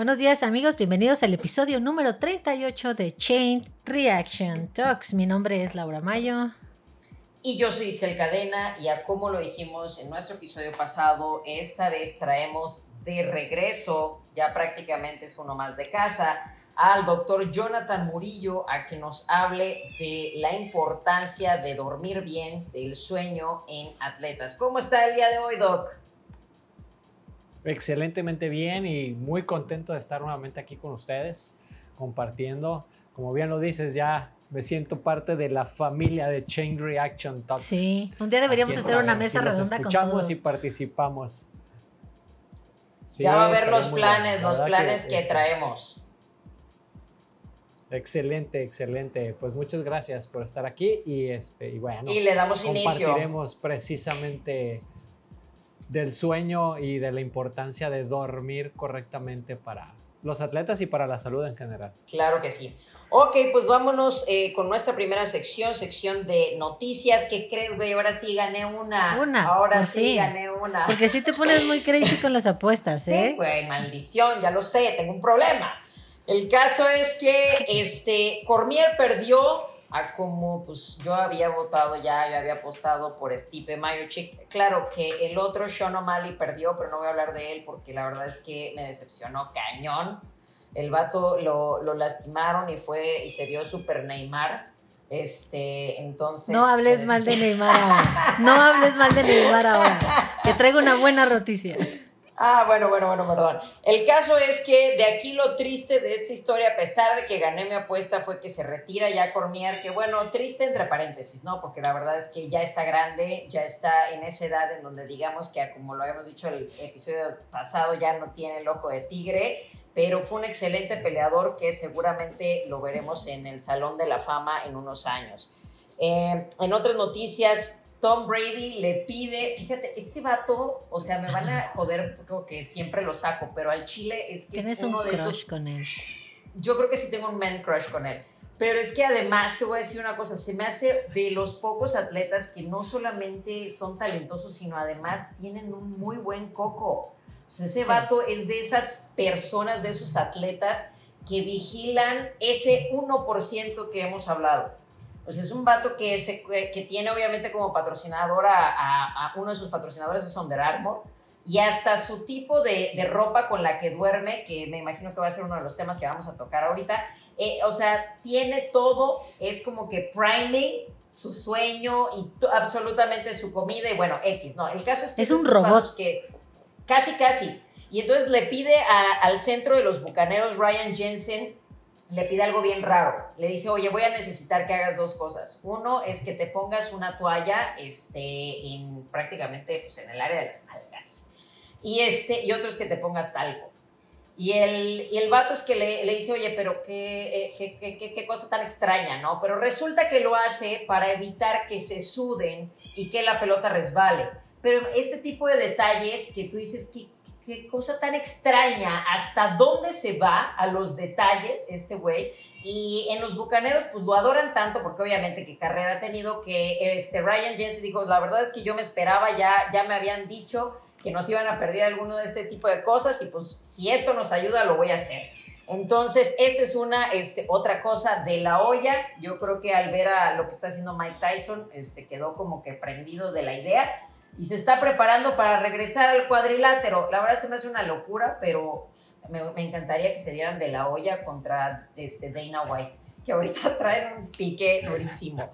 Buenos días amigos, bienvenidos al episodio número 38 de Chain Reaction Talks. Mi nombre es Laura Mayo. Y yo soy Itzel Cadena y a como lo dijimos en nuestro episodio pasado, esta vez traemos de regreso, ya prácticamente es uno más de casa, al doctor Jonathan Murillo a que nos hable de la importancia de dormir bien, del sueño en atletas. ¿Cómo está el día de hoy, Doc? Excelentemente bien y muy contento de estar nuevamente aquí con ustedes, compartiendo. Como bien lo dices, ya me siento parte de la familia de Chain Reaction Talks. Sí, un día deberíamos hacer una mesa redonda con todos. Escuchamos y participamos. ya va a ver los planes, los planes que, traemos. Excelente, excelente. Pues muchas gracias por estar aquí y este y bueno. Y le damos inicio. Compartiremos precisamente del sueño y de la importancia de dormir correctamente para los atletas y para la salud en general. Claro que sí. Ok, pues vámonos eh, con nuestra primera sección, sección de noticias. ¿Qué crees, güey? Ahora sí gané una. Una. Ahora sí gané una. Porque sí te pones muy crazy con las apuestas, ¿eh? Sí, güey, maldición, ya lo sé, tengo un problema. El caso es que este Cormier perdió a como pues yo había votado ya, yo había apostado por Stipe Miocic. Claro que el otro Sean O'Malley perdió, pero no voy a hablar de él porque la verdad es que me decepcionó cañón. El vato lo, lo lastimaron y fue y se vio super Neymar. Este, entonces. No hables mal de Neymar ahora. No hables mal de Neymar ahora. Que traigo una buena noticia. Ah, bueno, bueno, bueno, perdón. El caso es que de aquí lo triste de esta historia, a pesar de que gané mi apuesta, fue que se retira ya Cormier, que bueno, triste entre paréntesis, ¿no? Porque la verdad es que ya está grande, ya está en esa edad en donde digamos que, como lo habíamos dicho el episodio pasado, ya no tiene el ojo de tigre, pero fue un excelente peleador que seguramente lo veremos en el Salón de la Fama en unos años. Eh, en otras noticias, Tom Brady le pide, fíjate, este vato, o sea, me van a joder creo que siempre lo saco, pero al Chile es que es uno un de crush con él. Yo creo que sí tengo un man crush con él. Pero es que además te voy a decir una cosa, se me hace de los pocos atletas que no solamente son talentosos, sino además tienen un muy buen coco. O sea, ese vato es de esas personas, de esos atletas que vigilan ese 1% que hemos hablado. Pues es un vato que, se, que tiene obviamente como patrocinador a, uno de sus patrocinadores es Under Armour y hasta su tipo de, de, ropa con la que duerme, que me imagino que va a ser uno de los temas que vamos a tocar ahorita, eh, o sea, tiene todo, es como que priming su sueño y absolutamente su comida y bueno, X, ¿no? El caso es que... Es un robot. Que, casi, casi. Y entonces le pide al centro de los bucaneros, Ryan Jensen, le pide algo bien raro. Le dice, oye, voy a necesitar que hagas dos cosas. Uno es que te pongas una toalla este, en, prácticamente pues, en el área de las algas. Y, este, y otro es que te pongas talco. Y el, y el vato es que le, le dice, oye, pero qué, eh, qué, qué, qué, cosa tan extraña, ¿no? Pero resulta que lo hace para evitar que se suden y que la pelota resbale. Pero este tipo de detalles que tú dices, ¿qué, qué cosa tan extraña, hasta dónde se va a los detalles este güey. Y en los Bucaneros, pues lo adoran tanto, porque obviamente qué carrera ha tenido, que este Ryan Jensen dijo, la verdad es que yo me esperaba, ya, ya me habían dicho que nos iban a perder alguno de este tipo de cosas, y pues si esto nos ayuda, lo voy a hacer. Entonces, esta es una, este, otra cosa de la olla. Yo creo que al ver a lo que está haciendo Mike Tyson, este, quedó como que prendido de la idea y se está preparando para regresar al cuadrilátero. La verdad se me hace una locura, pero me, encantaría que se dieran de la olla contra este Dana White, que ahorita traen un pique durísimo.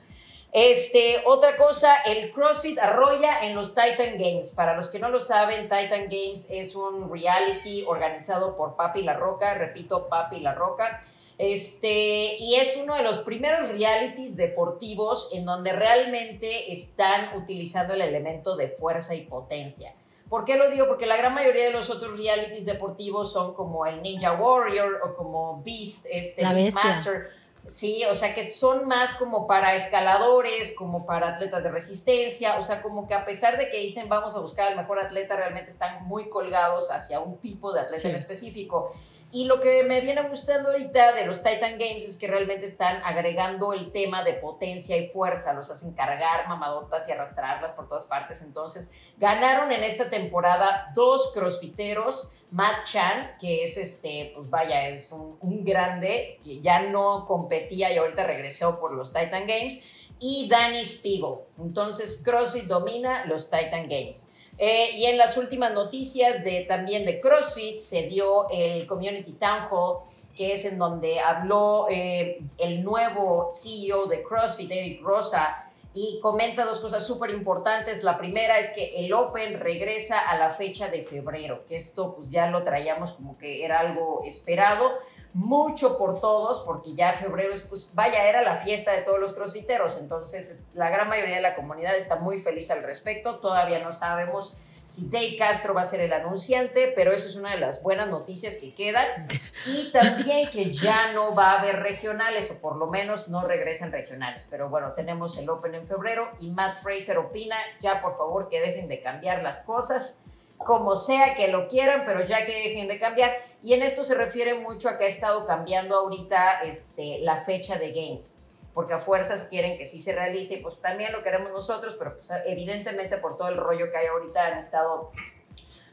Este, otra cosa, el CrossFit arrolla en los Titan Games. Para los que no lo saben, Titan Games es un reality organizado por Papi La Roca, repito, Papi La Roca. Este, y es uno de los primeros realities deportivos en donde realmente están utilizando el elemento de fuerza y potencia. ¿Por qué lo digo? Porque la gran mayoría de los otros realities deportivos son como el Ninja Warrior o como Beast, este, Master. Sí, o sea que son más como para escaladores, como para atletas de resistencia, o sea, como que a pesar de que dicen vamos a buscar al mejor atleta, realmente están muy colgados hacia un tipo de atleta en específico. Y lo que me viene gustando ahorita de los Titan Games es que realmente están agregando el tema de potencia y fuerza, los hacen cargar mamadotas y arrastrarlas por todas partes. Entonces, ganaron en esta temporada dos crossfiteros, Matt Chan, que es este, pues vaya, es un, grande, que ya no competía y ahorita regresó por los Titan Games, y Danny Spiegel. Entonces, CrossFit domina los Titan Games. Eh, y en las últimas noticias de, también de CrossFit se dio el Community Town Hall, que es en donde habló eh, el nuevo CEO de CrossFit, Eric Rosa, y comenta dos cosas súper importantes. La primera es que el Open regresa a la fecha de febrero, que esto pues ya lo traíamos como que era algo esperado, mucho por todos, porque ya febrero es, pues vaya, era la fiesta de todos los crossfiteros, entonces la gran mayoría de la comunidad está muy feliz al respecto, todavía no sabemos si Dave Castro va a ser el anunciante, pero eso es una de las buenas noticias que quedan. Y también que ya no va a haber regionales, o por lo menos no regresan regionales. Pero bueno, tenemos el Open en febrero y Matt Fraser opina, ya por favor que dejen de cambiar las cosas como sea que lo quieran, pero ya que dejen de cambiar. Y en esto se refiere mucho a que ha estado cambiando ahorita este, la fecha de Games, porque a fuerzas quieren que sí se realice, y pues también lo queremos nosotros, pero pues evidentemente por todo el rollo que hay ahorita han estado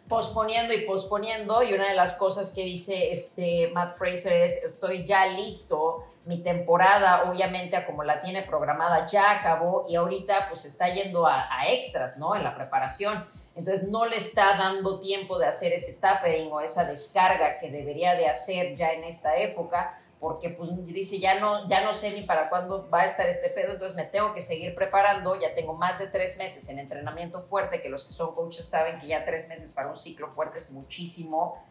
posponiendo y posponiendo, y una de las cosas que dice este Matt Fraser es, estoy ya listo, mi temporada obviamente como la tiene programada ya acabó y ahorita pues está yendo a, a extras, ¿no? En la preparación entonces no le está dando tiempo de hacer ese tapering o esa descarga que debería de hacer ya en esta época, porque pues dice, ya no, ya no sé ni para cuándo va a estar este pedo, entonces me tengo que seguir preparando, ya tengo más de tres meses en entrenamiento fuerte, que los que son coaches saben que ya tres meses para un ciclo fuerte es muchísimo.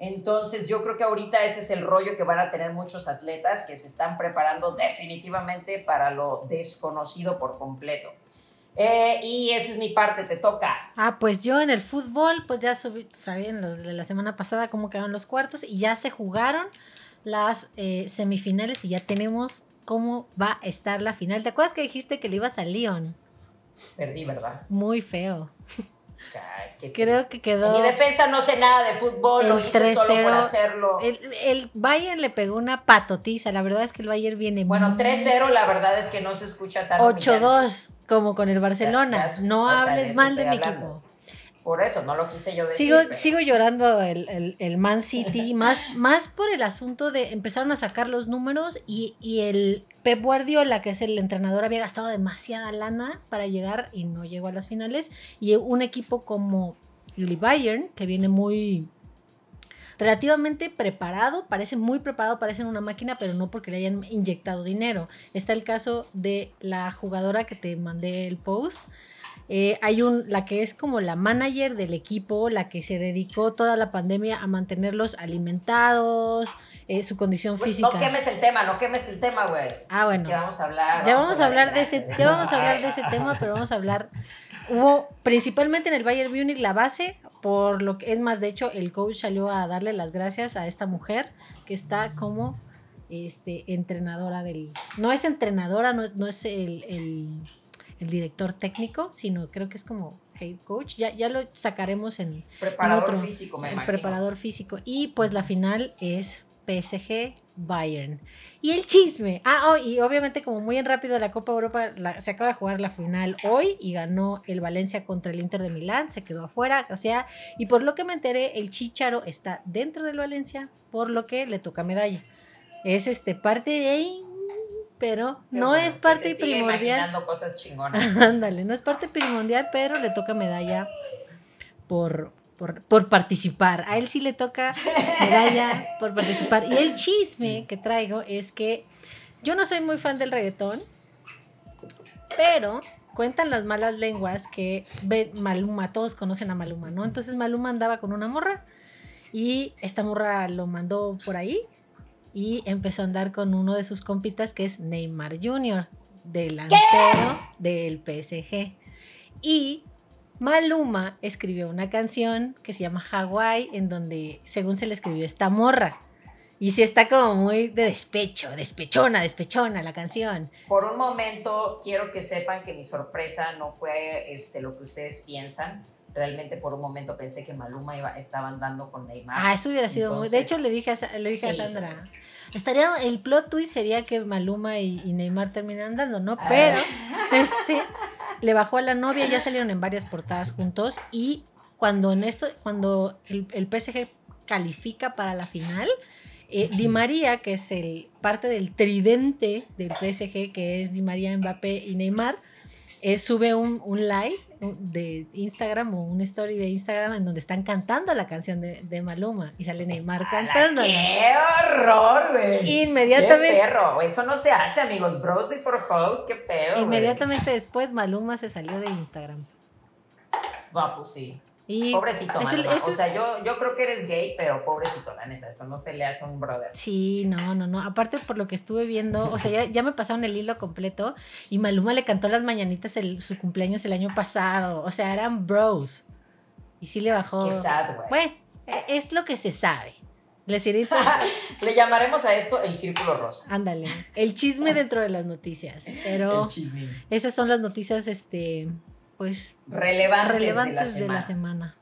Entonces yo creo que ahorita ese es el rollo que van a tener muchos atletas que se están preparando definitivamente para lo desconocido por completo. Eh, y esa es mi parte, te toca. Ah, pues yo en el fútbol, pues ya subí, sabían lo de la semana pasada cómo quedaron los cuartos y ya se jugaron las eh, semifinales y ya tenemos cómo va a estar la final. ¿Te acuerdas que dijiste que le ibas al Lyon? Perdí, ¿verdad? Muy feo. Creo que quedó. En mi defensa no sé nada de fútbol, lo hice solo por hacerlo. El, Bayern le pegó una patotiza. La verdad es que el Bayern viene. Bueno, 3-0, la verdad es que no se escucha tan. 8-2, como con el Barcelona. no hables mal de mi equipo. Por eso, no lo quise yo decir. Sigo, sigo llorando el, el, Man City, más, más por el asunto de empezaron a sacar los números y, y, el Pep Guardiola, que es el entrenador, había gastado demasiada lana para llegar y no llegó a las finales. Y un equipo como el Bayern, que viene muy relativamente preparado, parece muy preparado, parece una máquina, pero no porque le hayan inyectado dinero. Está el caso de la jugadora que te mandé el post, eh, hay un, la que es como la manager del equipo, la que se dedicó toda la pandemia a mantenerlos alimentados, eh, su condición física. No quemes el tema, no quemes el tema, güey. Ah, bueno. Es que vamos a hablar. Ya vamos, a hablar de ese, ya vamos a hablar de ese tema, pero vamos a hablar. Hubo principalmente en el Bayern Munich la base, por lo que es más, de hecho, el coach salió a darle las gracias a esta mujer que está como este entrenadora del. No es entrenadora, no es, no es el el director técnico, sino creo que es como head coach. Ya, ya lo sacaremos en, preparador físico, me preparador físico. Y pues la final es PSG Bayern. Y el chisme. Ah, oh, y obviamente como muy en rápido la Copa Europa se acaba de jugar la final hoy y ganó el Valencia contra el Inter de Milán, se quedó afuera, o sea, y por lo que me enteré, el Chicharo está dentro del Valencia, por lo que le toca medalla. Es este parte de pero no es parte primordial. cosas chingonas. Ándale, no es parte primordial, pero le toca medalla por, por, participar. A él sí le toca medalla por participar. Y el chisme que traigo es que yo no soy muy fan del reggaetón, pero cuentan las malas lenguas que Maluma, todos conocen a Maluma, ¿no? Entonces Maluma andaba con una morra y esta morra lo mandó por ahí y empezó a andar con uno de sus compitas que es Neymar Jr., delantero del PSG. Y Maluma escribió una canción que se llama Hawaii, en donde según se le escribió esta morra. Y sí está como muy de despecho, despechona, despechona la canción. Por un momento quiero que sepan que mi sorpresa no fue este, lo que ustedes piensan. Realmente por un momento pensé que Maluma iba, estaba andando con Neymar. Ah, eso hubiera sido muy. De hecho, le dije a, le dije a. Sandra. Estaría, el plot twist sería que Maluma y, y Neymar terminan andando, ¿no? Ah. Pero este le bajó a la novia, ya salieron en varias portadas juntos. Y cuando en esto, cuando el, el PSG califica para la final, eh, Di María, que es el parte del tridente del PSG, que es Di María, Mbappé y Neymar, eh, sube un, un live de Instagram o un story de Instagram en donde están cantando la canción de, de Maluma y sale Neymar ¡Ala, cantándola. ¡Qué horror, güey! Inmediatamente- ¡Qué perro! Eso no se hace, amigos. Bros before hoes, qué pedo. Inmediatamente después Maluma se salió de Instagram. Va, pues sí. Y Pobrecito, es el- eso O es- sea, yo, yo creo que eres gay, pero pobrecito, la neta. Eso no se le hace a un brother. Sí, no, no, no. Aparte por lo que estuve viendo, o sea, ya, ya me pasaron el hilo completo y Maluma le cantó las mañanitas el, su cumpleaños el año pasado. O sea, eran bros. Y sí le bajó. Qué sad, güey. Bueno, e- es lo que se sabe. Le llamaremos a esto el círculo rosa. Ándale. El chisme dentro de las noticias. Pero esas son las noticias, este, pues, Relevantes, relevantes de la semana. semana.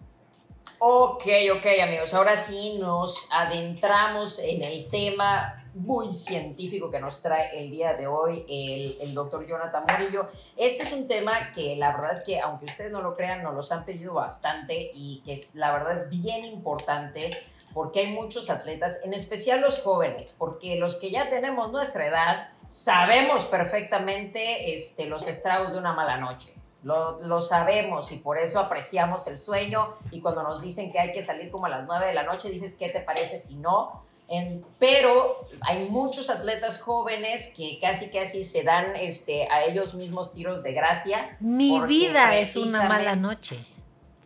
Ok, ok, amigos. Ahora sí nos adentramos en el tema muy científico que nos trae el día de hoy el, el doctor Jonathan Murillo. Este es un tema que la verdad es que, aunque ustedes no lo crean, nos los han pedido bastante y que es, la verdad es bien importante porque hay muchos atletas, en especial los jóvenes, porque los que ya tenemos nuestra edad sabemos perfectamente este, los estragos de una mala noche. Lo, lo sabemos y por eso apreciamos el sueño y cuando nos dicen que hay que salir como a las 9 de la noche, dices, ¿qué te parece si no? En- pero hay muchos atletas jóvenes que casi casi se dan este, a ellos mismos tiros de gracia. Mi vida es una mala noche.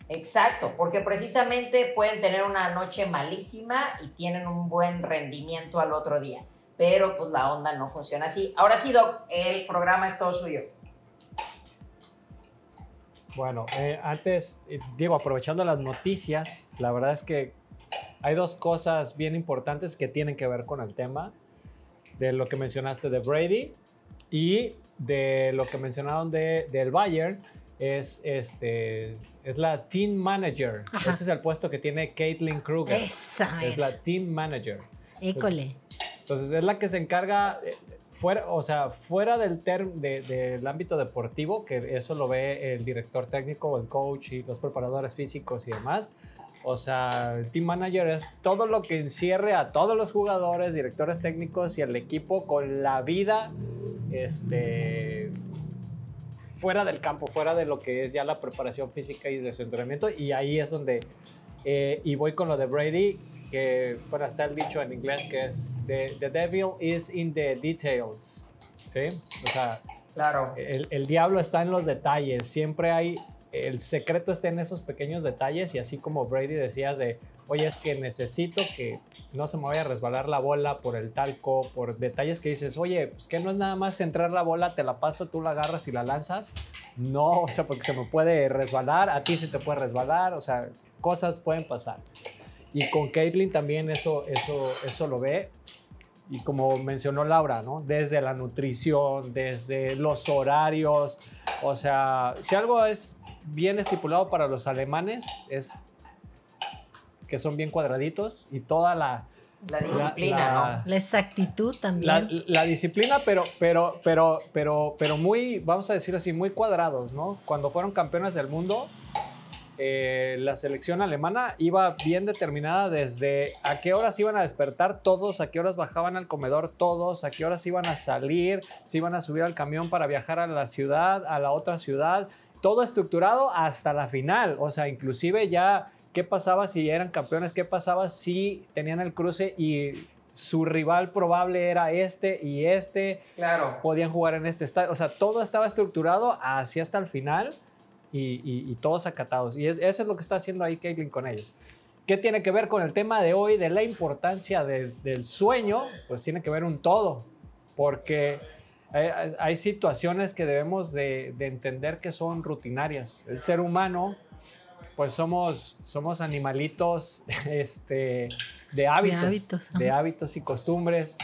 Exacto, porque precisamente pueden tener una noche malísima y tienen un buen rendimiento al otro día. Pero pues la onda no funciona así. Ahora sí, Doc, el programa es todo suyo. Bueno, eh, antes, eh, digo, aprovechando las noticias, la verdad es que hay dos cosas bien importantes que tienen que ver con el tema de lo que mencionaste de Brady y de lo que mencionaron de, del Bayern. Es, este, es la team manager. Ajá. Ese es el puesto que tiene Caitlin Kruger. Esa Es la team manager. École. Entonces es la que se encarga, eh, fuera, o sea, fuera del, term- de- del ámbito deportivo, que eso lo ve el director técnico, el coach y los preparadores físicos y demás. O sea, el team manager es todo lo que encierre a todos los jugadores, directores técnicos y el equipo con la vida este, fuera del campo, fuera de lo que es ya la preparación física y de su entrenamiento. Y ahí es donde, eh, y voy con lo de Brady, que bueno, está el dicho en inglés que es, the, the devil is in the details. ¿Sí? O sea, Claro. el, el diablo está en los detalles. Siempre hay, el secreto está en esos pequeños detalles y así como Brady decías de, oye, es que necesito que no se me vaya a resbalar la bola por el talco, por detalles que dices, oye, pues que no es nada más centrar la bola, te la paso, tú la agarras y la lanzas. No, o sea, porque se me puede resbalar, a ti se te puede resbalar, o sea, cosas pueden pasar. Y con Caitlyn también eso, eso, eso lo ve. Y como mencionó Laura, ¿no? Desde la nutrición, desde los horarios. O sea, si algo es bien estipulado para los alemanes, es que son bien cuadraditos y toda la, La disciplina, la- La exactitud la, también. la disciplina, pero, pero, pero, pero, pero muy, vamos a decirlo así, muy cuadrados, ¿no? Cuando fueron campeones del mundo, eh, la selección alemana iba bien determinada desde a qué horas iban a despertar todos, a qué horas bajaban al comedor todos, a qué horas iban a salir, si iban a subir al camión para viajar a la ciudad, a la otra ciudad, todo estructurado hasta la final, o sea, inclusive ya qué pasaba si eran campeones, qué pasaba si tenían el cruce y su rival probable era este y este. Claro. podían jugar en este estadio. O sea, todo estaba estructurado así hasta el final y, y- y todos acatados. Y es- eso es lo que está haciendo ahí Caitlin con ellos. ¿Qué tiene que ver con el tema de hoy de la importancia de- del sueño? Pues tiene que ver un todo, porque hay, hay- situaciones que debemos de, de entender que son rutinarias. El ser humano, pues somos, somos animalitos este, de hábitos, hábitos, de hábitos y costumbres.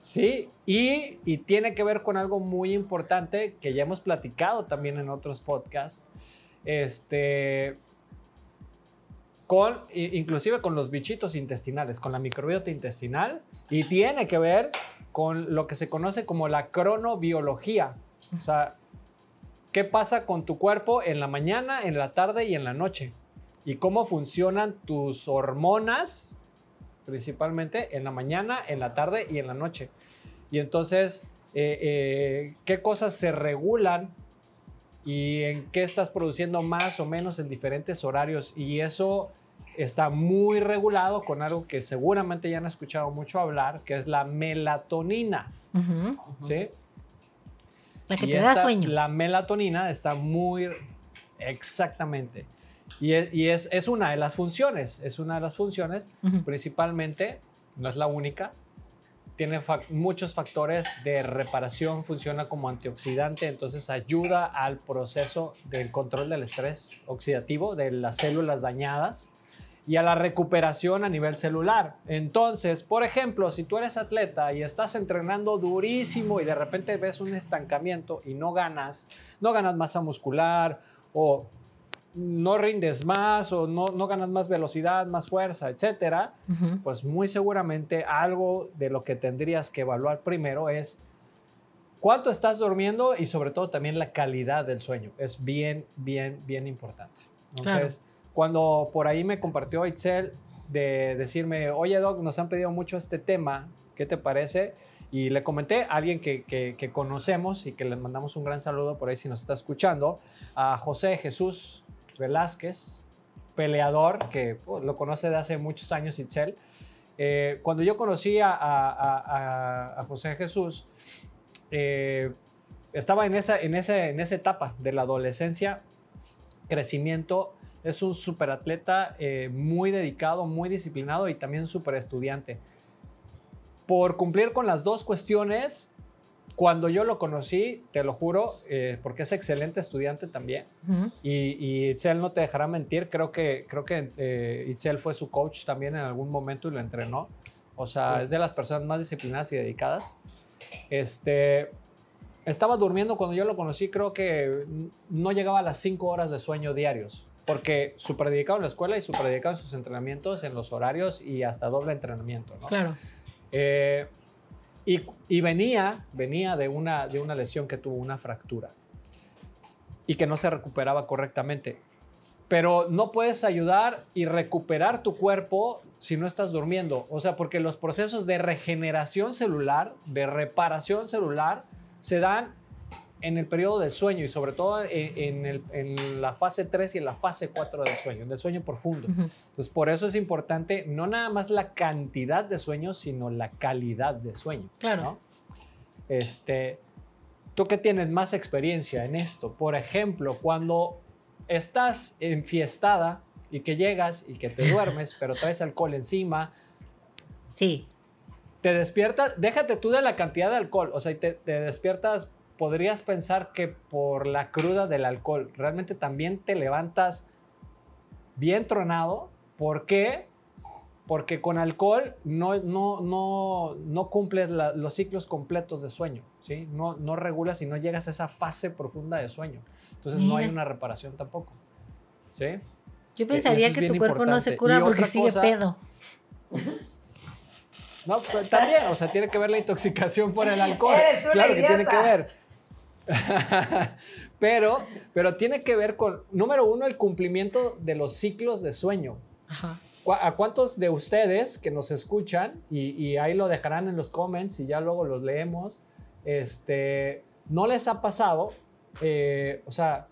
Sí, y, y tiene que ver con algo muy importante que ya hemos platicado también en otros podcasts, este, con, inclusive con los bichitos intestinales, con la microbiota intestinal, y tiene que ver con lo que se conoce como la cronobiología. O sea, ¿qué pasa con tu cuerpo en la mañana, en la tarde y en la noche? Y cómo funcionan tus hormonas, principalmente en la mañana, en la tarde y en la noche. Y entonces, eh, eh, ¿qué cosas se regulan y en qué estás produciendo más o menos en diferentes horarios? Y eso está muy regulado con algo que seguramente ya han escuchado mucho hablar, que es la melatonina. ¿Sí? La que te da sueño. La melatonina está muy... Exactamente. Y, es, es, una de las funciones, es una de las funciones, principalmente, no es la única, tiene muchos factores de reparación, funciona como antioxidante, entonces ayuda al proceso del control del estrés oxidativo de las células dañadas y a la recuperación a nivel celular. Entonces, por ejemplo, si tú eres atleta y estás entrenando durísimo y de repente ves un estancamiento y no ganas, no ganas masa muscular o no rindes más o no, no ganas más velocidad, más fuerza, etcétera, pues muy seguramente algo de lo que tendrías que evaluar primero es cuánto estás durmiendo y sobre todo también la calidad del sueño. Es bien, bien, bien importante. Entonces, cuando por ahí me compartió Itzel de decirme, oye Doc, nos han pedido mucho este tema, ¿qué te parece? Y le comenté a alguien que, que, conocemos y que le mandamos un gran saludo por ahí si nos está escuchando, a José Jesús Velázquez, peleador, que oh, lo conoce de hace muchos años Itzel. Eh, cuando yo conocí a, José Jesús, eh, estaba en esa, en, ese, en esa etapa de la adolescencia, crecimiento es un superatleta eh, muy dedicado, muy disciplinado y también súper estudiante. Por cumplir con las dos cuestiones, cuando yo lo conocí, te lo juro, eh, porque es excelente estudiante también, y, Itzel no te dejará mentir, creo que, creo que eh, Itzel fue su coach también en algún momento y lo entrenó. O sea, es de las personas más disciplinadas y dedicadas. Este, estaba durmiendo cuando yo lo conocí, creo que no llegaba a las 5 horas de sueño diarios porque súper dedicado en la escuela y súper dedicado en sus entrenamientos, en los horarios y hasta doble entrenamiento, ¿no? Claro. Eh, y, venía, venía de una, de una lesión que tuvo una fractura y que no se recuperaba correctamente. Pero no puedes ayudar y recuperar tu cuerpo si no estás durmiendo. O sea, porque los procesos de regeneración celular, de reparación celular, se dan en el periodo del sueño y sobre todo en, la fase 3 y en la fase 4 del sueño, del sueño profundo. Entonces, por eso es importante no nada más la cantidad de sueño, sino la calidad de sueño. Claro. Este, tú que tienes más experiencia en esto, por ejemplo, cuando estás enfiestada y que llegas y que te duermes, pero traes alcohol encima. Sí. Te despiertas, déjate tú de la cantidad de alcohol, o sea, te, te despiertas podrías pensar que por la cruda del alcohol realmente también te levantas bien tronado. ¿Por qué? Porque con alcohol no, no, no, no cumples los ciclos completos de sueño, ¿sí? No, no regulas y no llegas a esa fase profunda de sueño. Entonces no hay una reparación tampoco, ¿sí? Yo pensaría que tu cuerpo no se cura porque sigue pedo. No, pues, también, o sea, tiene que ver la intoxicación por el alcohol. claro que tiene que ver. pero, pero tiene que ver con, número uno, el cumplimiento de los ciclos de sueño. ¿A cuántos de ustedes que nos escuchan, y, ahí lo dejarán en los comments y ya luego los leemos, este, no les ha pasado, eh, o sea,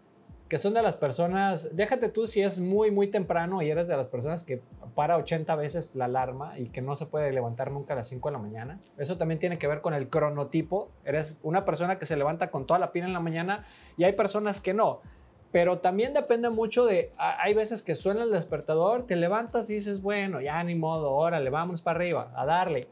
que son de las personas, déjate tú si es muy, muy temprano y eres de las personas que para 80 veces la alarma y que no se puede levantar nunca a las 5 de la mañana. Eso también tiene que ver con el cronotipo. Eres una persona que se levanta con toda la pila en la mañana y hay personas que no. Pero también depende mucho de, hay veces que suena el despertador, te levantas y dices, bueno, ya ni modo, órale, vámonos para arriba, a darle.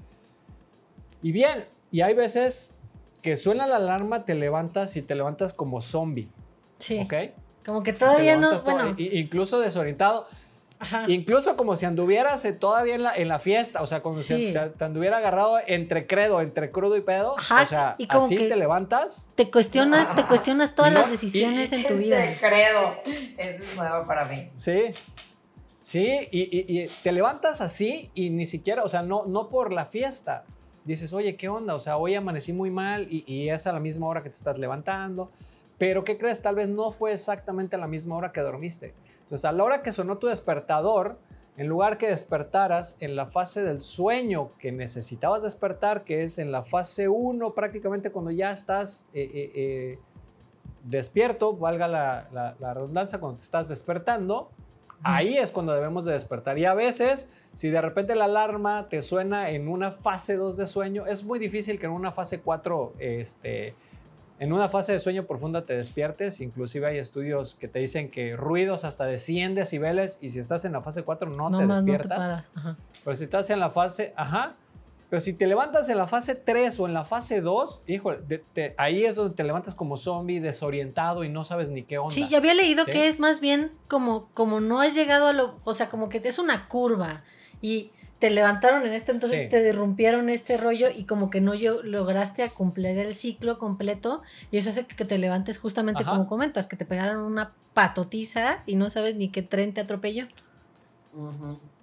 Y bien, y hay veces que suena la alarma, te levantas y te levantas como zombie. Sí. ¿Ok? Como que todavía no, bueno. incluso desorientado. Ajá. Incluso como si anduvieras todavía en la, en la fiesta, o sea, como si te, anduviera agarrado entre credo, entre crudo y pedo. Ajá. O sea, y como así te levantas. Te cuestionas, te cuestionas todas las decisiones en tu vida. Entre credo. Eso es nuevo para mí. Sí. Sí, y, y- y te levantas así y ni siquiera, o sea, no, no por la fiesta. Dices, oye, ¿qué onda? O sea, hoy amanecí muy mal y, y es a la misma hora que te estás levantando. Pero, ¿qué crees? Tal vez no fue exactamente a la misma hora que dormiste. Entonces, a la hora que sonó tu despertador, en lugar que despertaras en la fase del sueño que necesitabas despertar, que es en la fase 1, prácticamente cuando ya estás eh, eh, eh, despierto, valga la, la- la redundancia, cuando te estás despertando, ahí es cuando debemos de despertar. Y a veces, si de repente la alarma te suena en una fase 2 de sueño, es muy difícil que en una fase 4, este, en una fase de sueño profunda te despiertes. Inclusive hay estudios que te dicen que ruidos hasta de 100 decibeles y si estás en la fase 4 no, te más, despiertas. Ajá. Pero si estás en la fase, ajá. Pero si te levantas en la fase 3 o en la fase 2, híjole, de- te- ahí es donde te levantas como zombie, desorientado y no sabes ni qué onda. Sí, ya había leído Sí. que es más bien como, como no has llegado a lo, o sea, como que es una curva y te levantaron en este, entonces Sí. te derrumpieron este rollo y como que no yo- lograste a cumplir el ciclo completo y eso hace que te levantes justamente Ajá. como comentas, que te pegaron una patotiza y no sabes ni qué tren te atropelló.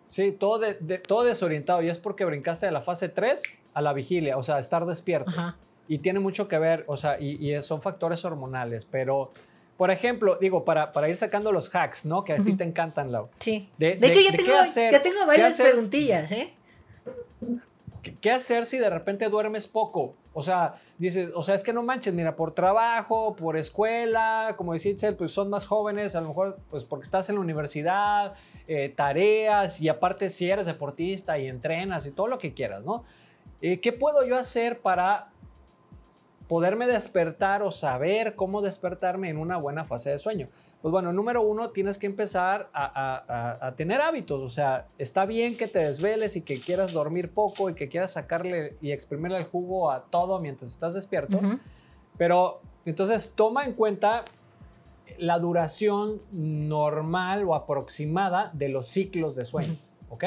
Sí, todo, de- de- todo desorientado y es porque brincaste de la fase 3 a la vigilia, o sea, estar despierto. Ajá. Y tiene mucho que ver, o sea, y, y son factores hormonales, pero, por ejemplo, digo, para, para ir sacando los hacks, ¿no? Que a ti te encantan, Lau. Sí. De- De, hecho, ya, de tengo, qué hacer- ya tengo qué varias preguntillas, ¿eh? ¿Qué- ¿Qué hacer si de repente duermes poco? O sea, dices, o sea, es que no manches, mira, por trabajo, por escuela, como decía Itzel, pues son más jóvenes, a lo mejor, pues porque estás en la universidad, eh, tareas, y aparte si eres deportista y entrenas y todo lo que quieras, ¿no? Eh, ¿Qué puedo yo hacer para poderme despertar o saber cómo despertarme en una buena fase de sueño? Pues bueno, número uno, tienes que empezar a, a- a- a tener hábitos. O sea, está bien que te desveles y que quieras dormir poco y que quieras sacarle y exprimirle el jugo a todo mientras estás despierto. Pero entonces toma en cuenta la duración normal o aproximada de los ciclos de sueño. ¿Ok?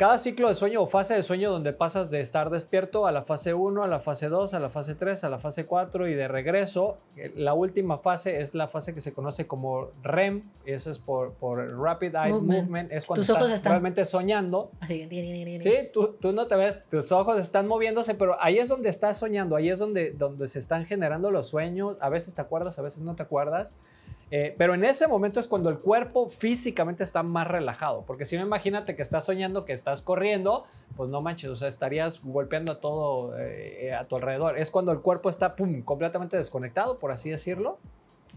Cada ciclo de sueño o fase de sueño donde pasas de estar despierto a la fase 1, a la fase 2, a la fase 3, a la fase 4 y de regreso, eh, la última fase es la fase que se conoce como REM, eso es por, por Rapid Eye Movement. Movement, es cuando Tus ojos estás están- realmente soñando. Sí, tú, tú no te ves, tus ojos están moviéndose, pero ahí es donde estás soñando, ahí es donde, donde se están generando los sueños. A veces te acuerdas, a veces no te acuerdas. Eh, pero en ese momento es cuando el cuerpo físicamente está más relajado. Porque si no, imagínate que estás soñando, que estás corriendo, pues no manches, o sea, estarías golpeando a todo eh, eh, a tu alrededor. Es cuando el cuerpo está, pum, completamente desconectado, por así decirlo.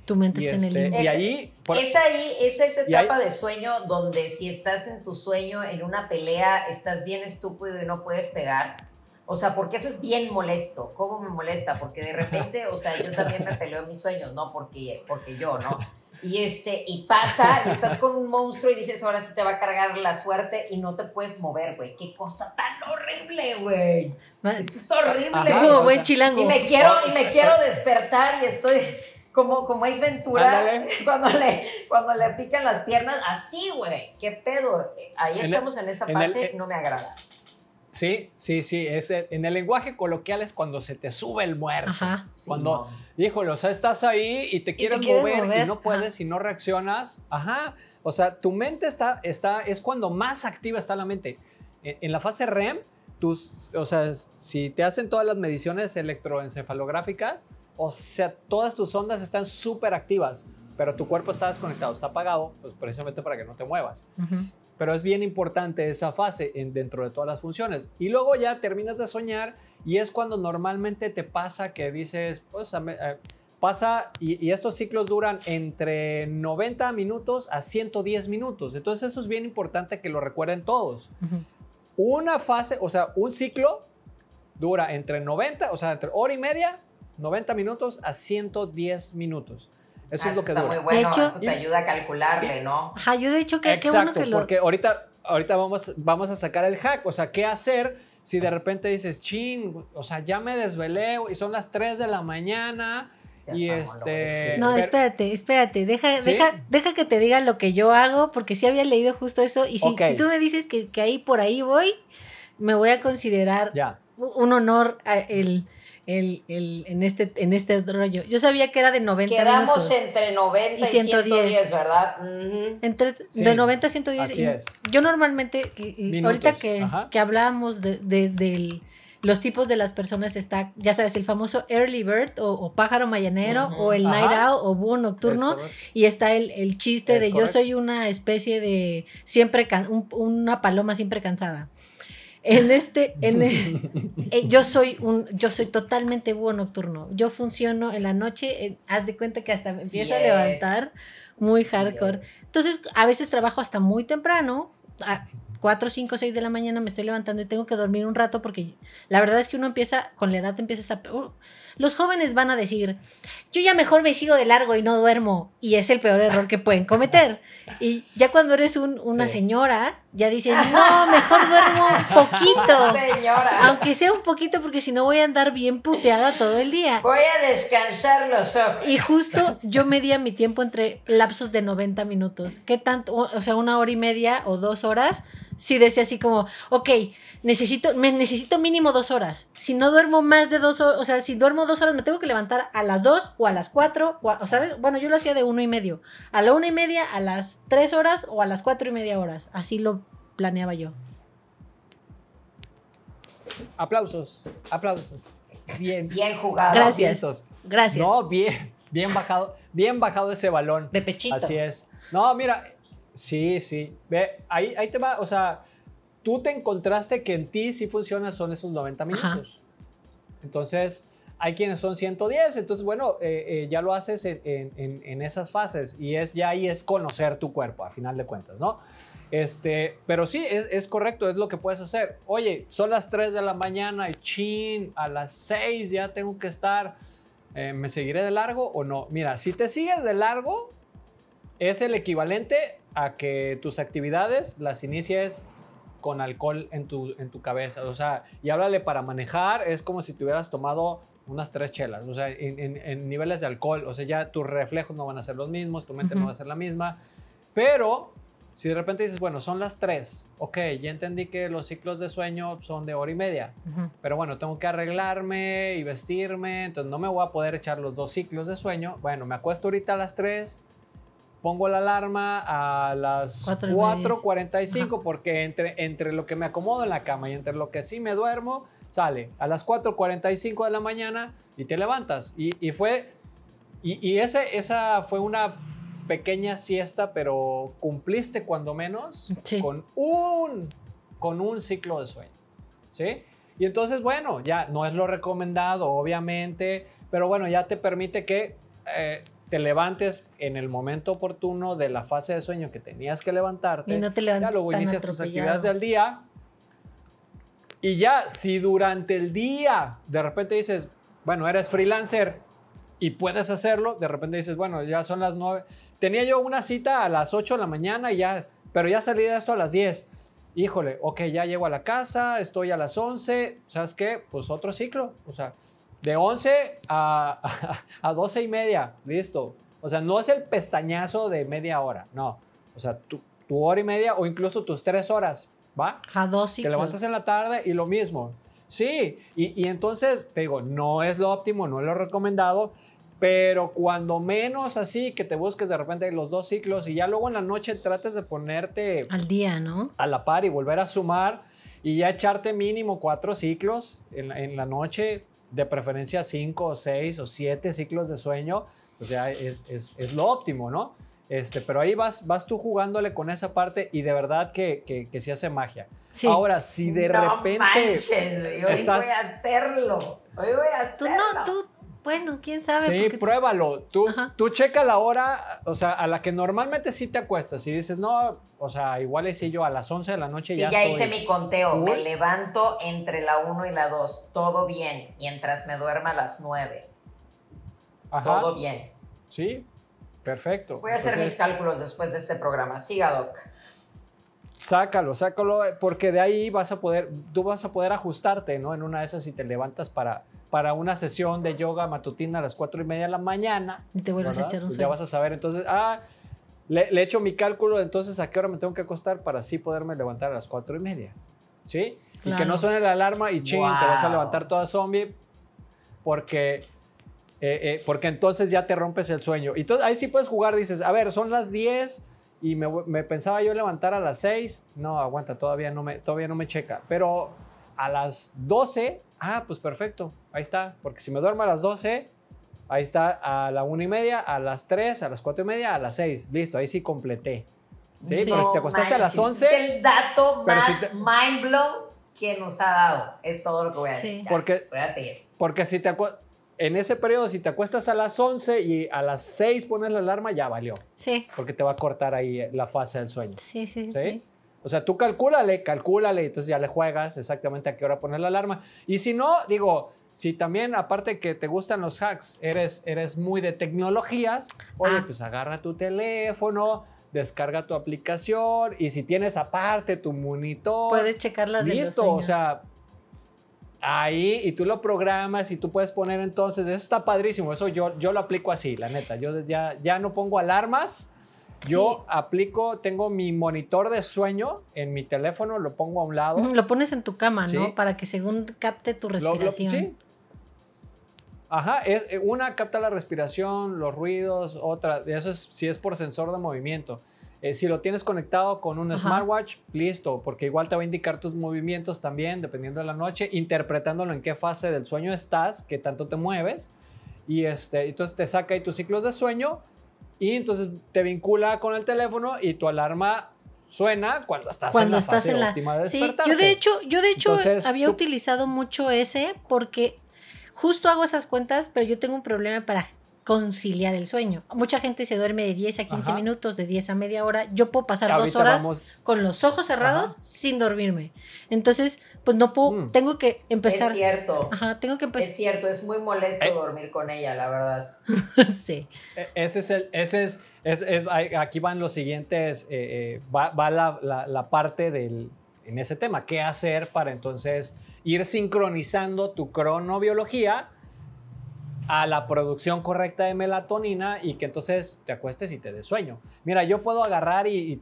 Tu mente Y, está en el este, limbo. y Es- ahí... por- Es ahí, es esa ahí- etapa de sueño donde si estás en tu sueño, en una pelea, estás bien estúpido y no puedes pegar. O sea, porque eso es bien molesto. ¿Cómo me molesta? Porque de repente, o sea, yo también me peleo en mis sueños, no porque, porque yo, ¿no? Y, este, y pasa, y estás con un monstruo y dices, ahora sí te va a cargar la suerte y no te puedes mover, güey. Qué cosa tan horrible, güey. Eso es horrible. Ajá, Como buen chilango. Y me quiero, y me quiero despertar y estoy como, como es Ventura Ándale. cuando le, cuando le pican las piernas, así, güey. ¿Qué pedo? Ahí En el- estamos en esa en el- fase, no me agrada. Sí, sí, sí. Es, el- en el lenguaje coloquial es cuando se te sube el muerto. Ajá. Sí, Cuando, no. híjole, o sea, estás ahí y te quieres quieres mover, mover, y no puedes ajá. y no reaccionas. Ajá. O sea, tu mente está, está, es cuando más activa está la mente. En, en la fase REM, tus, o sea, si te hacen todas las mediciones electroencefalográficas, o sea, todas tus ondas están súper activas, pero tu cuerpo está desconectado, está apagado, pues precisamente para que no te muevas. Ujú. Pero es bien importante esa fase en- dentro de todas las funciones. Y luego ya terminas de soñar y es cuando normalmente te pasa que dices, pues eh, pasa y, y estos ciclos duran entre 90 minutos a 110 minutos. Entonces eso es bien importante que lo recuerden todos. Una fase, o sea, un ciclo dura entre 90, o sea, entre hora y media, 90 minutos a 110 minutos. Eso Ah, es lo que está dura. muy bueno, De hecho- eso te ayuda a calcularle, ¿no? Ajá, yo de hecho que qué Exacto, bueno que lo. porque ahorita, ahorita vamos, vamos a sacar el hack. O sea, ¿qué hacer si de repente dices, chin, o sea, ya me desvelé y son las 3 de la mañana? Seas Y este-. No, espérate, espérate, deja, ¿Sí? deja, deja que te diga lo que yo hago, porque sí había leído justo eso, y si, tú me dices que, que ahí por ahí voy, me voy a considerar Ya. un honor a el, el, el- en, este, en este rollo. Yo sabía que era de 90 Quedamos minutos. entre 90 y Y 110. 110, ¿verdad? Entre, Sí, de 90 a 110. así y es. Yo normalmente, y- y Minutos, ahorita que, que hablábamos de, de- del- los tipos de las personas, está, ya sabes, el famoso early bird o, o pájaro mañanero Ujú. o el Ajá. night owl o búho nocturno. Y está el, el chiste Es de yo soy una especie de siempre can- un- una paloma siempre cansada. En este, en el- eh, yo soy un, yo soy totalmente búho nocturno. Yo funciono en la noche, eh, haz de cuenta que hasta me Sí empiezo a levantar muy Sí hardcore. es. Entonces, a veces trabajo hasta muy temprano, a 4, 5, 6 de la mañana me estoy levantando y tengo que dormir un rato porque la verdad es que uno empieza, con la edad te empiezas a... uh, los jóvenes van a decir, yo ya mejor me sigo de largo y no duermo. Y es el peor error que pueden cometer. Y ya cuando eres un- una Sí. señora, ya dices, no, mejor duermo un poquito. Señora, Aunque sea un poquito porque si no voy a andar bien puteada todo el día. voy a descansar los ojos. Y justo yo medía mi tiempo entre lapsos de 90 minutos. ¿Qué tanto? O sea, una hora y media o dos horas. Sí decía así como, ok, necesito, me necesito mínimo dos horas. Si no duermo más de dos horas, o sea, si duermo dos horas, me tengo que levantar a las dos o a las cuatro, o, a- sabes, bueno, yo lo hacía de uno y medio. A la una y media, a las tres horas o a las cuatro y media horas. Así lo planeaba yo. Aplausos, aplausos. Bien. Bien jugado. Gracias. Gracias. No, bien, bien bajado, bien bajado ese balón. de pechito. Así es. No, mira, sí, sí. Ve, ahí, ahí te va, o sea, tú te encontraste que en ti sí funciona son esos 90 Ajá. minutos. Entonces, hay quienes son 110, entonces, bueno, eh, eh, ya lo haces en, esas fases y es ya ahí es conocer tu cuerpo, a final de cuentas, ¿no? Este, pero sí, es, correcto, es lo que puedes hacer. Oye, son las 3 de la mañana chin, a las 6 ya tengo que estar. eh, ¿Me seguiré de largo o no? Mira, si te sigues de largo, es el equivalente a que tus actividades las inicies con alcohol en tu, en tu cabeza. O sea, y háblale para manejar, es como si te hubieras tomado unas tres chelas, o sea, en, en- en niveles de alcohol. O sea, ya tus reflejos no van a ser los mismos, tu mente no Ujú. va a ser la misma. Pero si de repente dices, bueno, son las tres, ok, ya entendí que los ciclos de sueño son de hora y media. Ujú. Pero bueno, tengo que arreglarme y vestirme, entonces no me voy a poder echar los dos ciclos de sueño. Bueno, me acuesto ahorita a las 3, pongo la alarma a las Cuatro y media. 4.45 porque entre, entre lo que me acomodo en la cama y entre lo que sí me duermo, sale a las 4.45 de la mañana y te levantas. Y, y fue, y, y ese, esa fue una pequeña siesta, pero cumpliste cuando menos Sí. con un, con un ciclo de sueño. ¿Sí? Y entonces, bueno, ya no es lo recomendado, obviamente, pero bueno, ya te permite que eh, te levantes en el momento oportuno de la fase de sueño que tenías que levantarte. Y no te ya levantes luego inicias tus actividades del día. Y ya, si durante el día de repente dices, bueno, eres freelancer y puedes hacerlo, de repente dices, bueno, ya son las 9. Tenía yo una cita a las 8 de la mañana y ya, pero ya salí de esto a las 10. Híjole, ok, ya llego a la casa, estoy a las 11, ¿sabes qué? Pues otro ciclo, o sea, de 11 a, a 12 y media, listo. O sea, no es el pestañazo de media hora, no. O sea, tu, tu hora y media o incluso tus tres horas, ¿va? A dos Te ciclos. levantas en la tarde y lo mismo. Sí, y, y entonces, te digo, no es lo óptimo, no es lo recomendado, pero cuando menos así, que te busques de repente los dos ciclos y ya luego en la noche trates de ponerte Al día, ¿no? a la par y volver a sumar y ya echarte mínimo cuatro ciclos en en la noche, de preferencia cinco o seis o siete ciclos de sueño, o sea, es, es, es lo óptimo, ¿no? Este, pero ahí vas, vas tú jugándole con esa parte y de verdad que, que, que sí hace magia. Sí. Ahora, si de no repente... manches, güey, hoy estás- voy a hacerlo. Hoy voy a Tú hacerlo. no, tú, bueno, quién sabe. Sí, pruébalo. Tú, Ajá. tú checa la hora, o sea, a la que normalmente sí te acuestas. Y dices, no, o sea, igual si yo a las 11 de la noche Sí, ya, ya, estoy- hice mi conteo. Me levanto entre la 1 y la 2. Todo bien. Mientras me duerma a las 9. Ajá, Todo bien. Sí, perfecto. Voy a hacer mis cálculos después de este programa. Siga, Doc. Sácalo, sácalo, porque de ahí vas a poder, tú vas a poder ajustarte, ¿no? En una de esas si te levantas para, para una sesión de yoga matutina a las 4 y media de la mañana. Y te vuelves a echar un Pues sueño. ya vas a saber, entonces, ah, le, le echo mi cálculo, entonces a qué hora me tengo que acostar para así poderme levantar a las 4 y media. ¿Sí? Y que no suene la alarma y ching, te vas a levantar toda zombie. porque, eh, eh, porque entonces ya te rompes el sueño. Y entonces ahí sí puedes jugar, dices, a ver, son las 10 y me, me pensaba yo levantar a las 6. No, aguanta, todavía no me, todavía no me checa. Pero a las 12, ah, pues perfecto, ahí está. Porque si me duermo a las 12, ahí está a la 1 y media, a las 3, a las 4 y media, a las 6. Listo, ahí sí completé. ¿Sí? Sí. Pero si te acostaste a las manches, 11, Es el dato más si te- mind blown que nos ha dado. Es todo lo que voy a decir. Sí. Ya, Porque- Voy a seguir. porque si te acu- en ese periodo, si te acuestas a las 11 y a las 6 pones la alarma, ya valió. Sí, Porque te va a cortar ahí eh, la fase del sueño. sí, sí. ¿Sí? sí. O sea, tú calcúlale, calcúlale, y entonces ya le juegas exactamente a qué hora poner la alarma. Y si no, digo, si también, aparte que te gustan los hacks, eres, eres muy de tecnologías, oye, Ah. pues agarra tu teléfono, descarga tu aplicación, y si tienes aparte tu monitor, Puedes checar las de los listo, o sea, ahí, y tú lo programas y tú puedes poner entonces, eso está padrísimo, eso yo, yo lo aplico así, la neta, yo ya, ya no pongo alarmas. Yo Sí. aplico, tengo mi monitor de sueño en mi teléfono, lo pongo a un lado. Lo pones en tu cama, Sí. ¿no? Para que según capte tu Lo- lo- respiración. sí. Ajá, es, eh, una capta la respiración, los ruidos, otra, eso es si es por sensor de movimiento. Eh, si lo tienes conectado con un Ajá. smartwatch, listo, porque igual te va a indicar tus movimientos también, dependiendo de la noche, interpretándolo en qué fase del sueño estás, qué tanto te mueves, y este, entonces te saca ahí tus ciclos de sueño, y entonces te vincula con el teléfono y tu alarma suena cuando estás Cuando en la estás fase en la. óptima de Sí, yo de hecho, yo de hecho Entonces, había tú- utilizado mucho ese porque justo hago esas cuentas, pero yo tengo un problema para conciliar el sueño. Mucha gente se duerme de 10 a 15 Ajá. minutos, de 10 a media hora. Yo puedo pasar dos horas vamos- con los ojos cerrados Ajá. sin dormirme. Entonces, pues no puedo, Mm. tengo que empezar. Es cierto. Ajá, tengo que Es empezar. cierto, es muy molesto Eh. dormir con ella, la verdad. sí. E- Ese es el, ese es, es- es- aquí van los siguientes, eh, eh, va, va la, la- la parte del, en ese tema, qué hacer para entonces ir sincronizando tu cronobiología a la producción correcta de melatonina y que entonces te acuestes y te des sueño. Mira, yo puedo agarrar y, y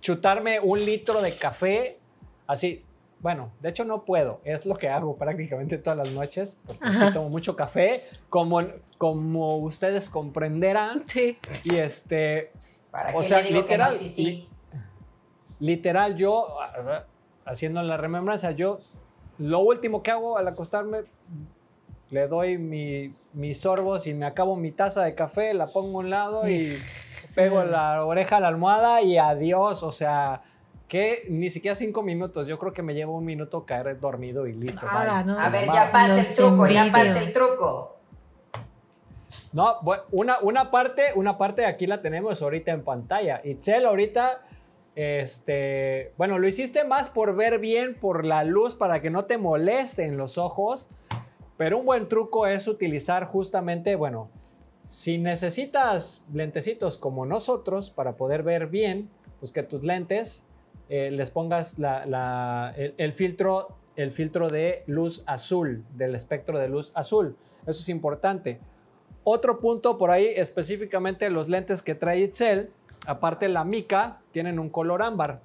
chutarme un litro de café así. Bueno, de hecho no puedo, es lo que hago prácticamente todas las noches, porque sí tomo mucho café, como, como ustedes comprenderán, Sí. y este, ¿Para O sea, literal, que no? Sí, sí. literal, yo, ah, haciendo la remembranza, yo, lo último que hago al acostarme, le doy mi, mis sorbos y me acabo mi taza de café, la pongo a un lado y pego la oreja a la almohada y adiós, o sea, que ni siquiera cinco minutos, yo creo que me llevo un minuto caer dormido y listo. ¿no? A ver, Mamá. ya pasa el truco, ya pasa el truco. No, una, una parte, una parte aquí la tenemos ahorita en pantalla. Itzel ahorita, este, bueno, lo hiciste más por ver bien, por la luz, para que no te molesten los ojos. Pero un buen truco es utilizar justamente, bueno, si necesitas lentecitos como nosotros para poder ver bien, pues que tus lentes eh, les pongas la- la- el, el filtro, el filtro de luz azul, del espectro de luz azul. Eso es importante. Otro punto por ahí, específicamente los lentes que trae Itzel, aparte la mica, tienen un color ámbar,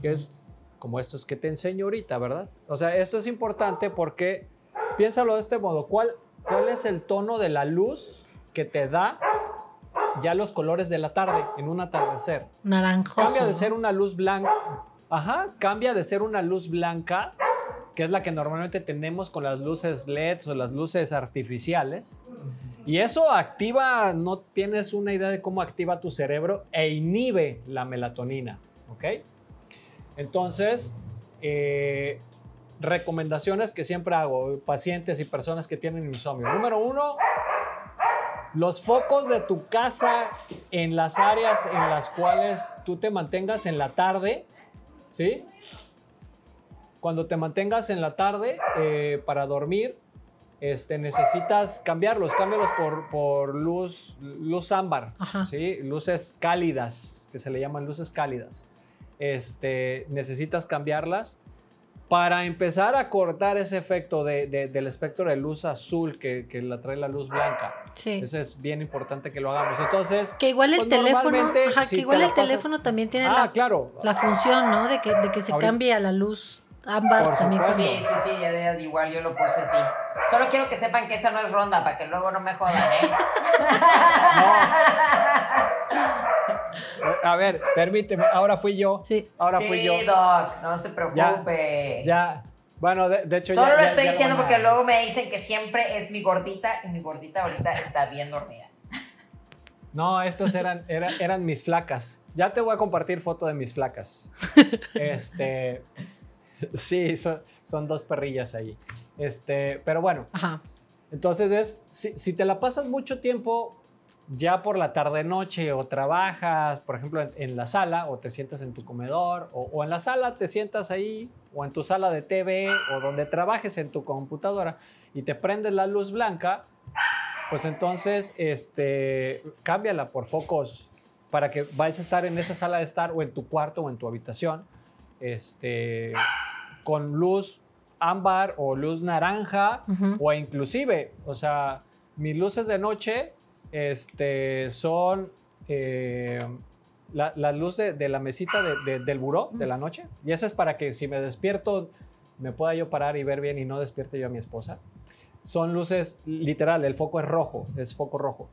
que es como estos que te enseño ahorita, ¿verdad? O sea, esto es importante porque piénsalo de este modo, ¿cuál, cuál es el tono de la luz que te da ya los colores de la tarde en un atardecer? Naranjoso. Cambia de ser una luz blanca. Ajá, cambia de ser una luz blanca, que es la que normalmente tenemos con las luces LEDs o las luces artificiales. Y eso activa, no tienes una idea de cómo activa tu cerebro e inhibe la melatonina. ¿Ok? Entonces, eh, recomendaciones que siempre hago, pacientes y personas que tienen insomnio. Número uno, los focos de tu casa en las áreas en las cuales tú te mantengas en la tarde, ¿sí? Cuando te mantengas en la tarde eh, para dormir, este, necesitas cambiarlos, cámbialos por, por luz, luz ámbar, Ajá. ¿sí? Luces cálidas, que se le llaman luces cálidas. Este, necesitas cambiarlas para empezar a cortar ese efecto de- de- del espectro de luz azul que, que la trae la luz blanca. Sí. Eso es bien importante que lo hagamos. Entonces, Que igual el Pues teléfono, ajá, si que igual te el pasas- teléfono también tiene ah, la, claro. la función, ¿no? De que, de que se Ahorita- cambie a la luz ámbar también. Sí, sí, sí, ya, ya, igual yo lo puse así. Solo quiero que sepan que esa no es ronda para que luego no me jodan, ¿eh? A ver, permíteme, ahora fui yo. Sí. Ahora sí, fui yo. Doc, no se preocupe. Ya. Bueno, de, de hecho Solo ya- lo estoy ya diciendo a- porque luego me dicen que siempre es mi gordita y mi gordita ahorita está bien dormida. No, estas eran, era- eran mis flacas. Ya te voy a compartir foto de mis flacas. Este. Sí, son, son dos perrillas ahí. Este, pero bueno, Ajá. entonces es, si, si te la pasas mucho tiempo ya por la tarde noche o trabajas, por ejemplo, en, en la sala o te sientas en tu comedor o, o en la sala te sientas ahí o en tu sala de TV o donde trabajes en tu computadora y te prendes la luz blanca, pues entonces este, cámbiala por focos para que vayas a estar en esa sala de estar o en tu cuarto o en tu habitación este, con luz ámbar o luz naranja o inclusive, o sea, mis luces de noche este, son eh, la, la luz de, de la mesita de- de- del buró de la noche. Y esa es para que si me despierto me pueda yo parar y ver bien y no despierte yo a mi esposa. Son luces, literal, el foco es rojo, es foco rojo.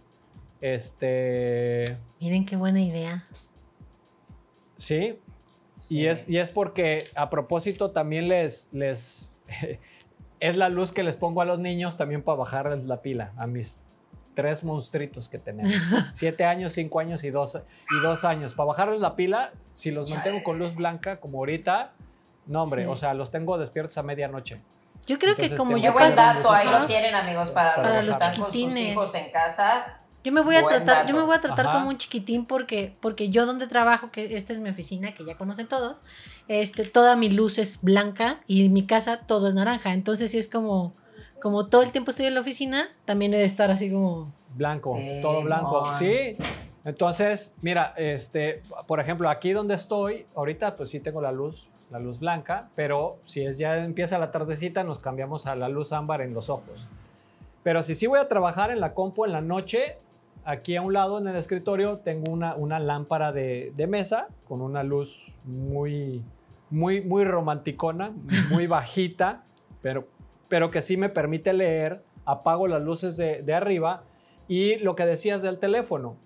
Este, Miren qué buena idea. sí, Y es, y es porque a propósito también les, les es la luz que les pongo a los niños también para bajarles la pila a mis tres monstruitos que tenemos. Siete años, cinco años y dos, y dos años. Para bajarles la pila, si los mantengo con luz blanca como ahorita, no hombre, Sí. o sea, los tengo despiertos a medianoche. Yo creo que como yo buen dato, ahí lo tienen amigos para, Para los los con sus chiquitines. hijos en casa. yo me voy a Buen tratar, yo me voy a tratar Ajá. como un chiquitín porque, porque yo donde trabajo, que esta es mi oficina, que ya conocen todos, este, toda mi luz es blanca y en mi casa todo es naranja. Entonces sí es como, como todo el tiempo estoy en la oficina, también he de estar así como. Blanco, Sí, todo blanco. Sí. Entonces, mira, este, por ejemplo, aquí donde estoy, ahorita pues sí tengo la luz, la luz blanca, pero si es ya empieza la tardecita, nos cambiamos a la luz ámbar en los ojos. Pero si sí voy a trabajar en la compu en la noche, aquí a un lado en el escritorio tengo una, una lámpara de, de mesa con una luz muy, muy, muy romanticona, muy bajita, pero, pero que sí me permite leer. Apago las luces de, de arriba y lo que decías del teléfono,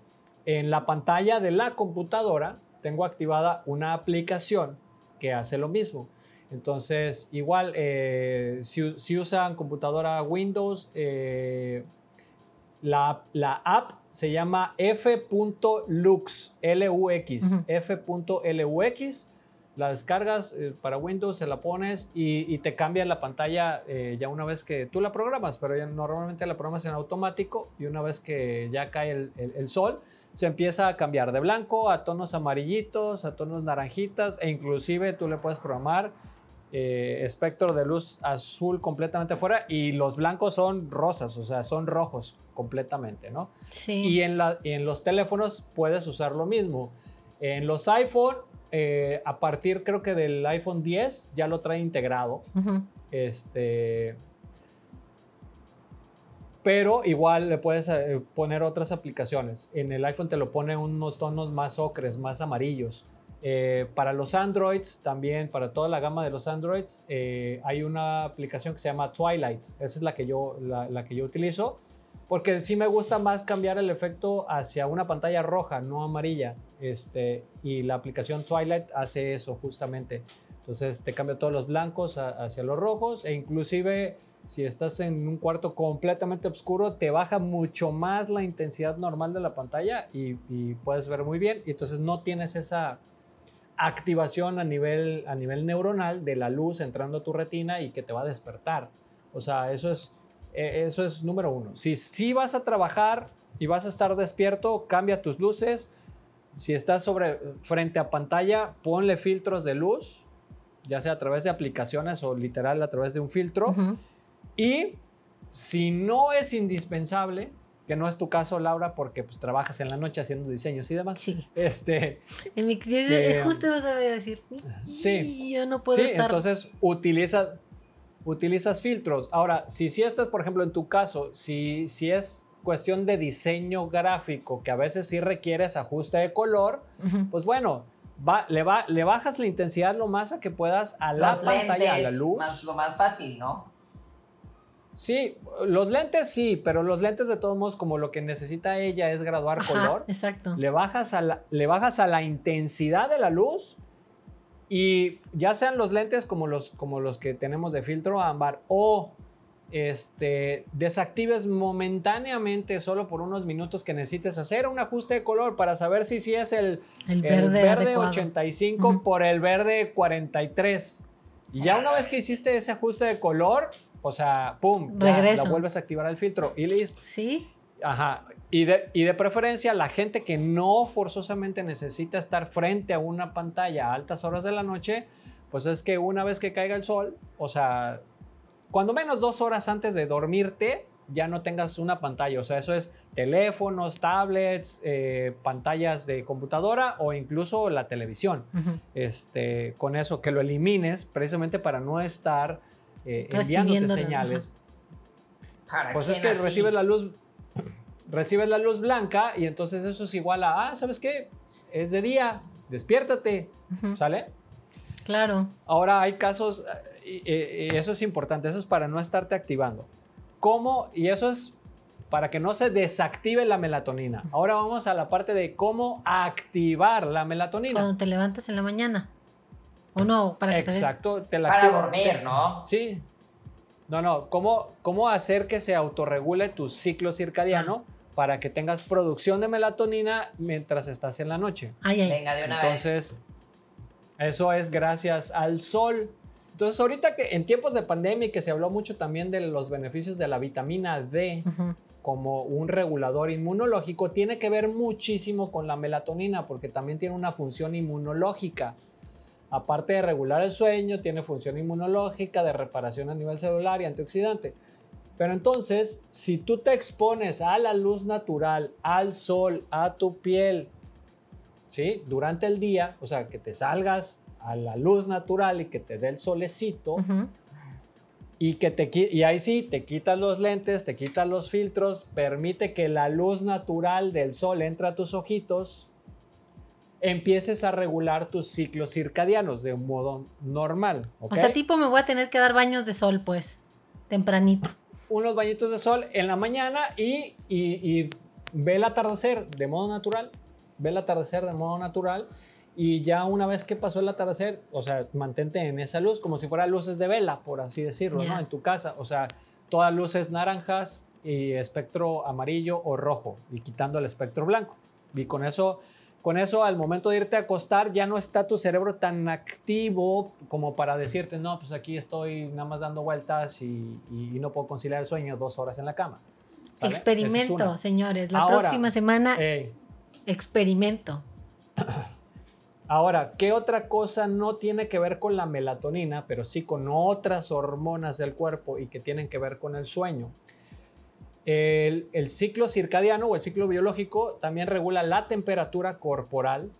en la pantalla de la computadora tengo activada una aplicación que hace lo mismo. Entonces, igual, eh, si, si usan computadora Windows, eh, la, la app se llama f.lux, L-U-X, Ujú. f.lux. La descargas eh, para Windows, se la pones y, y te cambia la pantalla eh, ya una vez que tú la programas, pero ya normalmente la programas en automático y una vez que ya cae el, el- el sol, se empieza a cambiar de blanco a tonos amarillitos, a tonos naranjitas e inclusive tú le puedes programar eh, espectro de luz azul completamente afuera y los blancos son rosas, o sea, son rojos completamente, ¿no? Sí. Y en, la- en los teléfonos puedes usar lo mismo. En los iPhone, eh, a partir creo que del iPhone 10 ya lo trae integrado. Este, pero igual le puedes eh, poner otras aplicaciones. En el iPhone te lo pone unos tonos más ocres, más amarillos. Eh, para los Androids también, para toda la gama de los Androids, eh, hay una aplicación que se llama Twilight. Esa es la que yo, la, la que yo utilizo. Porque sí me gusta más cambiar el efecto hacia una pantalla roja, no amarilla. Este, y la aplicación Twilight hace eso justamente. Entonces te cambia todos los blancos hacia los rojos e inclusive si estás en un cuarto completamente oscuro te baja mucho más la intensidad normal de la pantalla y, y puedes ver muy bien y entonces no tienes esa activación a nivel, a nivel neuronal de la luz entrando a tu retina y que te va a despertar. O sea, eso es, eh, eso es número uno. Si, si vas a trabajar y vas a estar despierto, cambia tus luces. Si estás sobre, frente a pantalla, ponle filtros de luz, ya sea a través de aplicaciones o literal a través de un filtro. Y si no es indispensable, que no es tu caso, Laura, porque pues trabajas en la noche haciendo diseños y demás. Sí. Este, En mi- Que- justo vas a decir, Sí. yo no puedo sí, estar. entonces utiliza, utilizas filtros. Ahora, si si estás, por ejemplo, en tu caso, si, si es cuestión de diseño gráfico, que a veces sí requieres ajuste de color, pues bueno, va- le, va- le bajas la intensidad lo más a que puedas a la Los pantalla, a la luz. más- lo más fácil, ¿no? Sí, los lentes sí, pero los lentes de todos modos, como lo que necesita ella es graduar Ajá, color, exacto. le bajas, a la, le bajas a la intensidad de la luz y ya sean los lentes como los, como los que tenemos de filtro ámbar o este, desactives momentáneamente solo por unos minutos que necesites hacer un ajuste de color para saber si, si es el, El el verde, verde, adecuado. 85 Ujú. por el verde 43. Y ya una vez que hiciste ese ajuste de color, o sea, pum, ya la vuelves a activar el filtro y listo. Sí, Ajá. Y de, y de preferencia, la gente que no forzosamente necesita estar frente a una pantalla a altas horas de la noche, pues es que una vez que caiga el sol, o sea, cuando menos dos horas antes de dormirte, ya no tengas una pantalla. O sea, eso es teléfonos, tablets, eh, pantallas de computadora o incluso la televisión. ujú. Este, con eso, que lo elimines precisamente para no estar eh, enviándote señales ¿Para pues es que así? recibes la luz, recibes la luz blanca y entonces eso es igual a, ah, ¿sabes qué? Es de día, despiértate. ¿sale? Claro. Ahora hay casos, eh, y, y eso es importante, eso es para no estarte activando. ¿Cómo? Y eso es para que no se desactive la melatonina. Ahora vamos a la parte de cómo activar la melatonina. Cuando te levantas en la mañana. O no, para que te des- Exacto, te la Para activa- dormir, te- ¿no? Sí. No, no, ¿cómo, cómo hacer que se autorregule tu ciclo circadiano para que tengas producción de melatonina mientras estás en la noche? Ay, ay. Venga, de una Entonces, eso es gracias al sol. Entonces, ahorita que en tiempos de pandemia y que se habló mucho también de los beneficios de la vitamina D Ujú. como un regulador inmunológico, tiene que ver muchísimo con la melatonina porque también tiene una función inmunológica. Aparte de regular el sueño, tiene función inmunológica, de reparación a nivel celular y antioxidante. Pero entonces, si tú te expones a la luz natural, al sol, a tu piel, ¿sí? Durante el día, o sea, que te salgas a la luz natural y que te dé el solecito, Ujú. y que te y ahí sí te quitas los lentes, te quitas los filtros, permite que la luz natural del sol entre a tus ojitos, empieces a regular tus ciclos circadianos de un modo normal. ¿ok? O sea, tipo me voy a tener que dar baños de sol, pues, tempranito. Unos bañitos de sol en la mañana y, y- y ve el atardecer de modo natural, ve el atardecer de modo natural y ya una vez que pasó el atardecer, o sea, mantente en esa luz como si fuera luces de vela, por así decirlo. ¿no? En tu casa, o sea, todas luces naranjas y espectro amarillo o rojo y quitando el espectro blanco. Y con eso, con eso al momento de irte a acostar ya no está tu cerebro tan activo como para decirte, no, pues aquí estoy nada más dando vueltas y, y no puedo conciliar el sueño dos horas en la cama. ¿sale? Esa es Experimento, señores. La Ahora, próxima semana, experimento. Ahora, ¿qué otra cosa no tiene que ver con la melatonina, pero sí con otras hormonas del cuerpo y que tienen que ver con el sueño? El, ciclo circadiano o el ciclo biológico también regula la temperatura corporal,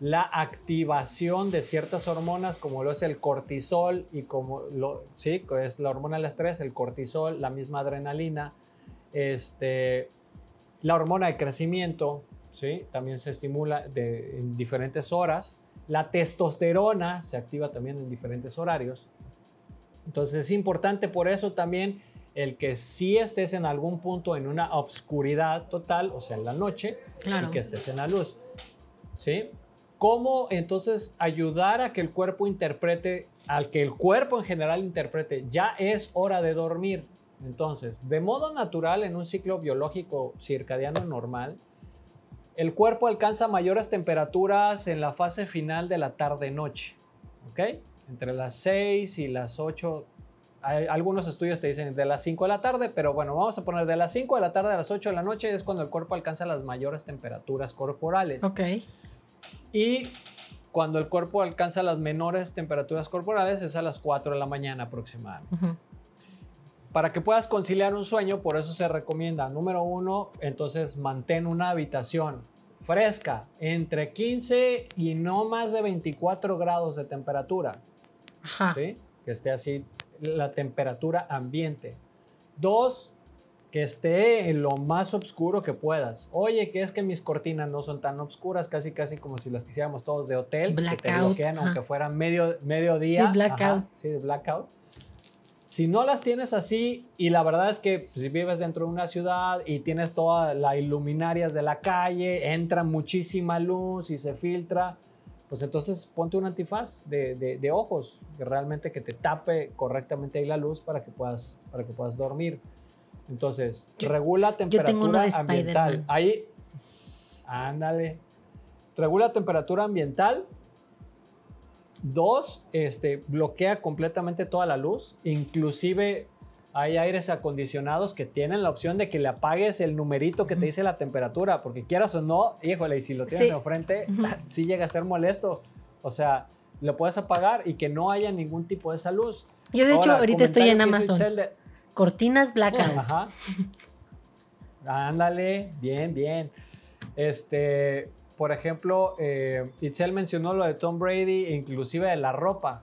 la activación de ciertas hormonas como lo es el cortisol y como lo, sí, es la hormona del estrés, el cortisol, la misma adrenalina, este, la hormona de crecimiento, ¿sí? también se estimula en diferentes horas. La testosterona se activa también en diferentes horarios. Entonces es importante por eso también el que si estés en algún punto en una obscuridad total, o sea, en la noche, Claro. y que estés en la luz. ¿Sí? ¿Cómo entonces ayudar a que el cuerpo interprete, al que el cuerpo en general interprete, ya es hora de dormir? Entonces, de modo natural, en un ciclo biológico circadiano normal, el cuerpo alcanza mayores temperaturas en la fase final de la tarde-noche. ¿Ok? Entre las 6 y las 8. Hay- algunos estudios te dicen de las 5 de la tarde, pero bueno, vamos a poner de las 5 de la tarde a las 8 de la noche es cuando el cuerpo alcanza las mayores temperaturas corporales. Ok. Y cuando el cuerpo alcanza las menores temperaturas corporales es a las 4 de la mañana aproximadamente. Ujú. Para que puedas conciliar un sueño, por eso se recomienda, número uno, entonces mantén una habitación fresca, entre 15 y no más de 24 grados de temperatura, Ajá. ¿sí? Que esté así la temperatura ambiente. Dos, que esté en lo más oscuro que puedas. Oye, que es que mis cortinas no son tan oscuras, casi casi como si las quisiéramos todos de hotel, que te Blackout, bloquean ajá. aunque fueran medio, medio día. Sí, blackout. Ajá, sí, de blackout. Si no las tienes así, y la verdad es que si vives dentro de una ciudad y tienes todas las iluminarias de la calle, entra muchísima luz y se filtra, pues entonces ponte un antifaz de, de- de ojos, que realmente que te tape correctamente ahí la luz para que puedas, para que puedas dormir. Entonces, Yo- regula temperatura ambiental. Ahí, ándale. Regula temperatura ambiental. Dos, este, bloquea completamente toda la luz. Inclusive hay aires acondicionados que tienen la opción de que le apagues el numerito que te dice la temperatura, porque quieras o no, híjole, y si lo tienes Sí. enfrente, sí llega a ser molesto. O sea, lo puedes apagar y que no haya ningún tipo de esa luz. Yo de hecho ahorita estoy en Amazon. De- Cortinas blackout. Ajá. Ándale, bien, bien. Este, por ejemplo, eh, Itzel mencionó lo de Tom Brady, inclusive de la ropa.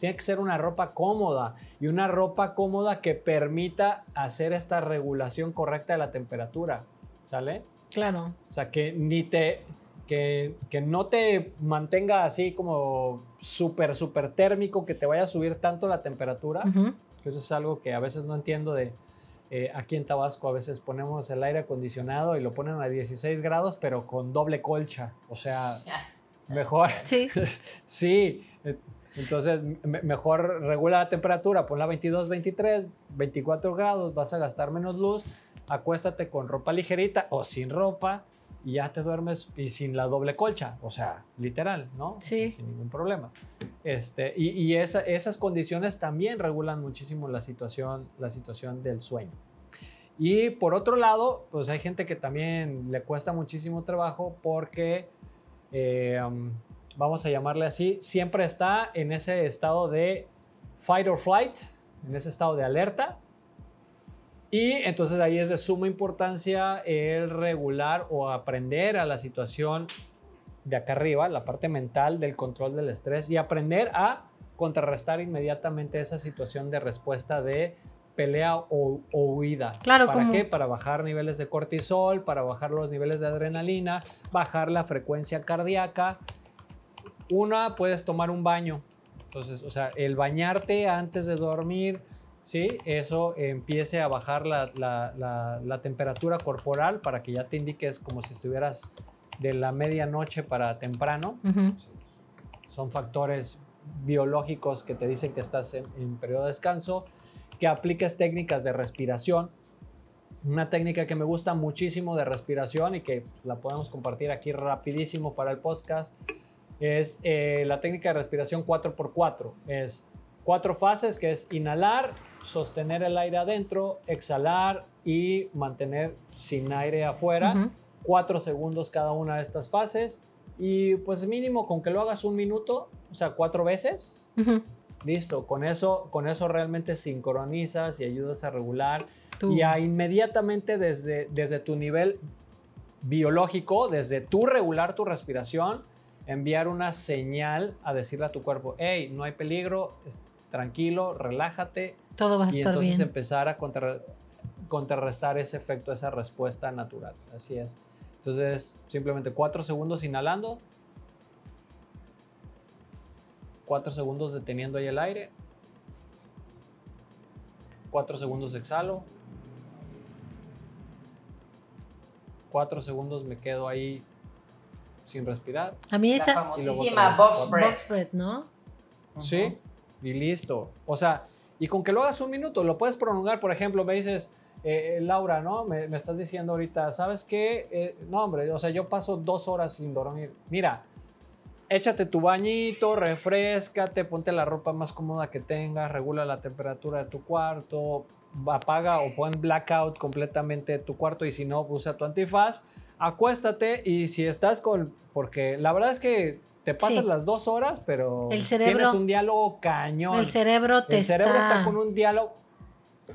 Tiene que ser una ropa cómoda y una ropa cómoda que permita hacer esta regulación correcta de la temperatura, ¿sale? Claro. O sea, que ni te, que, que no te mantenga así como súper, súper térmico, que te vaya a subir tanto la temperatura. Ujú. que Eso es algo que a veces no entiendo de eh, aquí en Tabasco. A veces ponemos el aire acondicionado y lo ponen a 16 grados, pero con doble colcha. O sea, mejor. Sí. sí. Entonces, me- mejor regula la temperatura, ponla a 22, 23, 24 grados, vas a gastar menos luz, acuéstate con ropa ligerita o sin ropa y ya te duermes y sin la doble colcha, o sea, literal, ¿no? Sí. Sin ningún problema. Este, y y esa- esas condiciones también regulan muchísimo la situación, la situación del sueño. Y por otro lado, pues hay gente que también le cuesta muchísimo trabajo porque, eh, vamos a llamarle así, siempre está en ese estado de fight or flight, en ese estado de alerta. Y entonces ahí es de suma importancia el regular o aprender a la situación de acá arriba, la parte mental del control del estrés y aprender a contrarrestar inmediatamente esa situación de respuesta de pelea o, o huida. Claro, ¿Para como- qué? Para bajar niveles de cortisol, para bajar los niveles de adrenalina, bajar la frecuencia cardíaca. Una, puedes tomar un baño. Entonces, o sea, el bañarte antes de dormir, ¿sí? Eso empiece a bajar la, la- la- la temperatura corporal para que ya te indiques como si estuvieras de la medianoche para temprano. Son factores biológicos que te dicen que estás en, en periodo de descanso, que apliques técnicas de respiración. Una técnica que me gusta muchísimo de respiración y que la podemos compartir aquí rapidísimo para el podcast es eh, la técnica de respiración 4x4. Es cuatro fases que es inhalar, sostener el aire adentro, exhalar y mantener sin aire afuera. Cuatro segundos cada una de estas fases. Y pues mínimo con que lo hagas un minuto, o sea, cuatro veces, Ujú. listo. Con eso, con eso realmente sincronizas y ayudas a regular Tú. y a inmediatamente desde, desde tu nivel biológico, desde tu regular tu respiración, enviar una señal a decirle a tu cuerpo, hey, no hay peligro, tranquilo, relájate, Todo va a y estar entonces bien. empezar a contra- contrarrestar ese efecto, esa respuesta natural. Así es. Entonces, simplemente cuatro segundos inhalando, cuatro segundos deteniendo ahí el aire, cuatro segundos exhalo, cuatro segundos me quedo ahí sin respirar. A mí La esa famosísima box breath. box breath, ¿no? Sí, y listo. O sea, y con que lo hagas un minuto, lo puedes prolongar. Por ejemplo, me dices, eh, eh, Laura, ¿no? Me, me estás diciendo ahorita, ¿sabes qué? Eh, no, hombre, o sea, yo paso dos horas sin dormir. Mira, échate tu bañito, refrescate, ponte la ropa más cómoda que tengas, regula la temperatura de tu cuarto, apaga o pon blackout completamente tu cuarto y si no, usa tu antifaz. Acuéstate y si estás con... Porque la verdad es que te pasas Sí. las dos horas, pero El cerebro- tienes un diálogo cañón. El cerebro te El cerebro está... está... con un diálogo.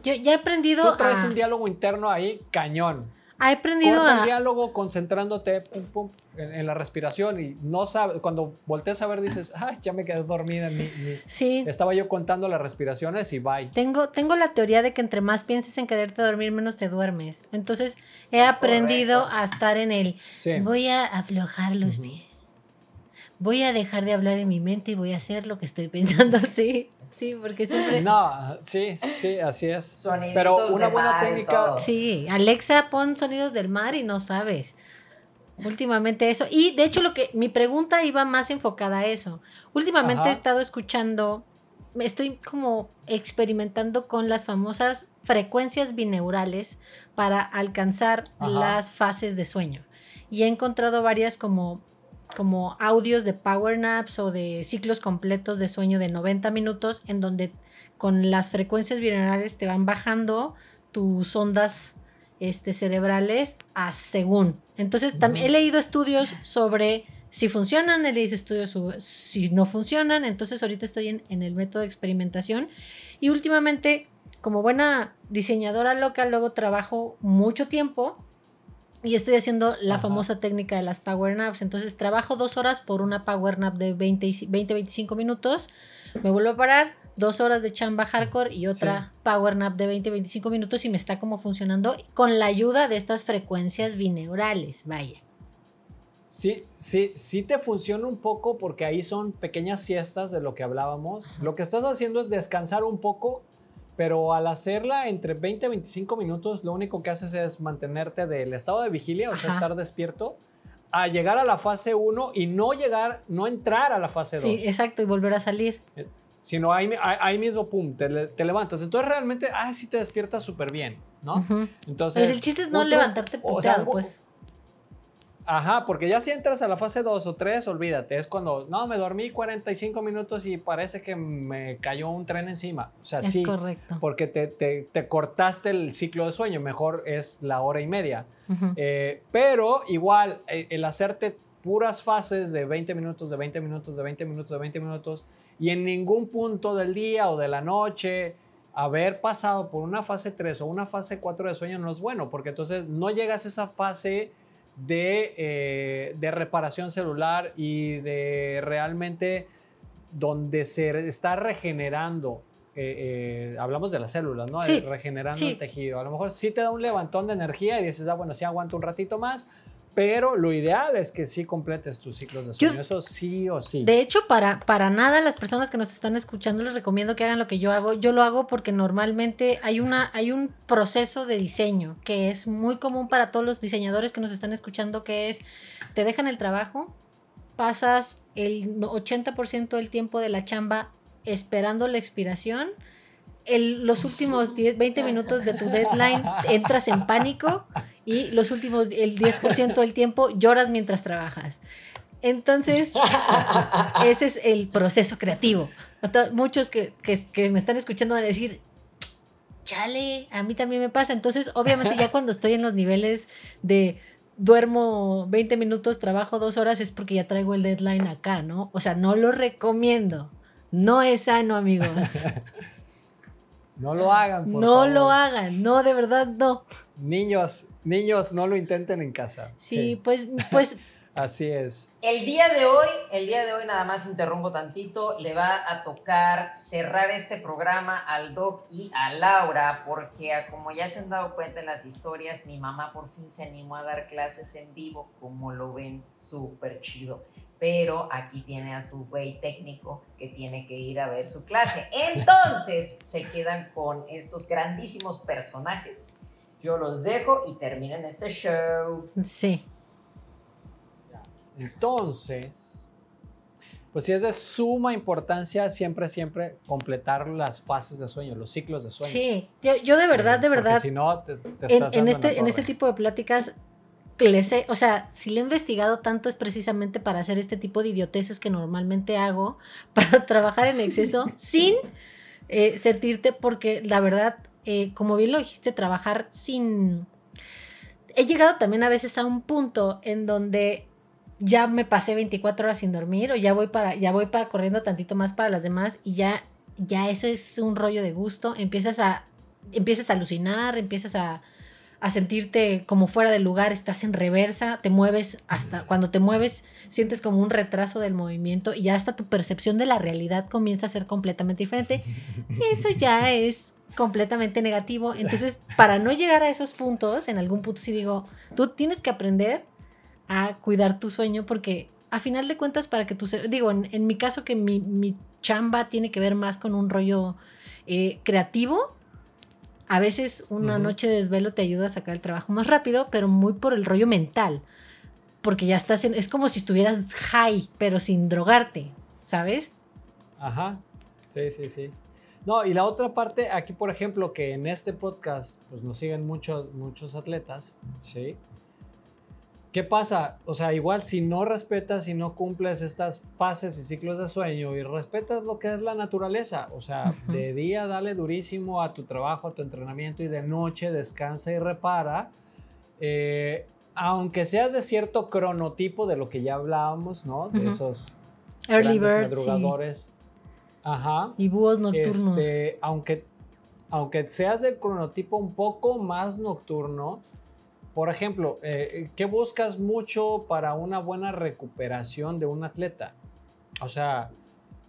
Yo ya he aprendido Tú traes a... un diálogo interno ahí cañón. He aprendido Corta el a... diálogo concentrándote pum, pum, en, en la respiración y no sabes, cuando volteas a ver dices, ay, ya me quedé dormida, ni, ni- Sí, estaba yo contando las respiraciones y bye. Tengo, tengo la teoría de que entre más pienses en quererte dormir, menos te duermes. Entonces he Es aprendido correcto. a estar en el Sí. voy a aflojar los Ujú. pies. Voy a dejar de hablar en mi mente y voy a hacer lo que estoy pensando. Sí, sí, porque siempre. No, sí, sí, así es. Soniditos Pero una de buena mar técnica. Sí, Alexa, pon sonidos del mar y no sabes. Últimamente eso. Y de hecho, lo que mi pregunta iba más enfocada a eso. Últimamente Ajá. he estado escuchando, estoy como experimentando con las famosas frecuencias bineurales para alcanzar Ajá. las fases de sueño. Y he encontrado varias como como audios de power naps o de ciclos completos de sueño de 90 minutos en donde con las frecuencias binaurales te van bajando tus ondas este, cerebrales a según. Entonces, también he leído estudios sobre si funcionan, he leído estudios sobre si no funcionan. Entonces, ahorita estoy en, en el método de experimentación y últimamente, como buena diseñadora local, luego trabajo mucho tiempo y estoy haciendo la Ajá. famosa técnica de las power naps. Entonces, trabajo dos horas por una power nap de 20-25 minutos. Me vuelvo a parar, dos horas de chamba hardcore y otra power nap de 20-25 minutos y me está como funcionando con la ayuda de estas frecuencias bineurales. Vaya. Sí, sí, sí te funciona un poco porque ahí son pequeñas siestas de lo que hablábamos. Lo que estás haciendo es descansar un poco, pero al hacerla entre 20 y 25 minutos, lo único que haces es mantenerte del estado de vigilia, o sea, estar despierto, a llegar a la fase 1 y no llegar, no entrar a la fase 2. Sí, exacto, y volver a salir. sino ahí, ahí, mismo, pum, te, te levantas. Entonces realmente, ah, sí te despiertas súper bien, ¿no? Entonces, Pues el chiste es no truco- levantarte o sea, puteado, algo- pues. Ajá, porque ya si entras a la fase 2 o 3, olvídate, es cuando, no, me dormí 45 minutos y parece que me cayó un tren encima. O sea, Es sí, correcto. porque te, te- te cortaste el ciclo de sueño, mejor es la hora y media. Ujú. Eh, pero igual, eh, el hacerte puras fases de 20 minutos, de 20 minutos, de 20 minutos, de 20 minutos, y en ningún punto del día o de la noche haber pasado por una fase 3 o una fase 4 de sueño no es bueno, porque entonces no llegas a esa fase de, eh, de reparación celular y de realmente donde se está regenerando. eh, eh, hablamos de las células, ¿no? Sí, regenerando sí. el tejido. A lo mejor sí te da un levantón de energía y dices, ah, bueno, sí aguanto un ratito más, pero lo ideal es que sí completes tus ciclos de Yo- sueño. Eso sí o sí. De hecho, para, para nada las personas que nos están escuchando les recomiendo que hagan lo que yo hago. Yo lo hago porque normalmente hay, una, hay un proceso de diseño que es muy común para todos los diseñadores que nos están escuchando, que es, te dejan el trabajo, pasas el 80% del tiempo de la chamba esperando la expiración. El- los últimos 10, 20 minutos de tu deadline entras en pánico y los últimos, el 10% del tiempo lloras mientras trabajas. Entonces, ese es el proceso creativo. Muchos que, que- que me están escuchando van a decir, chale, a mí también me pasa. Entonces, obviamente ya cuando estoy en los niveles de duermo 20 minutos, trabajo dos horas, es porque ya traigo el deadline acá, ¿no? O sea, no lo recomiendo. No es sano, amigos. No lo hagan, por no favor. lo hagan, no, de verdad no. Niños, niños, no lo intenten en casa. Sí, pues, pues, Así es. El día de hoy, el día de hoy nada más interrumpo tantito, le va a tocar cerrar este programa al Doc y a Laura, porque como ya se han dado cuenta en las historias, mi mamá por fin se animó a dar clases en vivo, como lo ven, súper chido. Pero aquí tiene a su güey técnico que tiene que ir a ver su clase. Entonces se quedan con estos grandísimos personajes. Yo los dejo y terminen este show. sí. Entonces, pues sí es de suma importancia siempre, siempre completar las fases de sueño, los ciclos de sueño. Sí, yo, yo de verdad, de Porque verdad, Si no, te, te en, estás en dando en este, en este tipo de pláticas, les he- o sea, si lo he investigado tanto es precisamente para hacer este tipo de idioteces que normalmente hago, para trabajar en exceso sin eh, sentirte, porque la verdad, eh, como bien lo dijiste, trabajar sin... He llegado también a veces a un punto en donde ya me pasé 24 horas sin dormir o ya voy para ya voy para corriendo tantito más para las demás y ya ya eso es un rollo de gusto, empiezas a empiezas a alucinar, empiezas a, a sentirte como fuera del lugar, estás en reversa, te mueves hasta cuando te mueves sientes como un retraso del movimiento y ya hasta tu percepción de la realidad comienza a ser completamente diferente. Eso ya es completamente negativo. Entonces, para no llegar a esos puntos, en algún punto sí digo, tú tienes que aprender a cuidar tu sueño porque a final de cuentas para que tu digo, en, mi caso que mi, mi, chamba tiene que ver más con un rollo eh, creativo, a veces una noche de desvelo te ayuda a sacar el trabajo más rápido, pero muy por el rollo mental. Porque ya estás en, es como si estuvieras high, pero sin drogarte, ¿sabes? Ajá, sí, sí, sí. No, y la otra parte, aquí por ejemplo, que en este podcast pues nos siguen muchos, muchos atletas, ¿sí? ¿Qué pasa? O sea, igual si no respetas y no cumples estas fases y ciclos de sueño y respetas lo que es la naturaleza, o sea, de día dale durísimo a tu trabajo, a tu entrenamiento y de noche descansa y repara, eh, aunque seas de cierto cronotipo de lo que ya hablábamos, ¿no? De esos early birds madrugadores. Ajá. Y búhos nocturnos. Este, aunque, aunque seas de cronotipo un poco más nocturno, por ejemplo, eh, ¿qué buscas mucho para una buena recuperación de un atleta? O sea,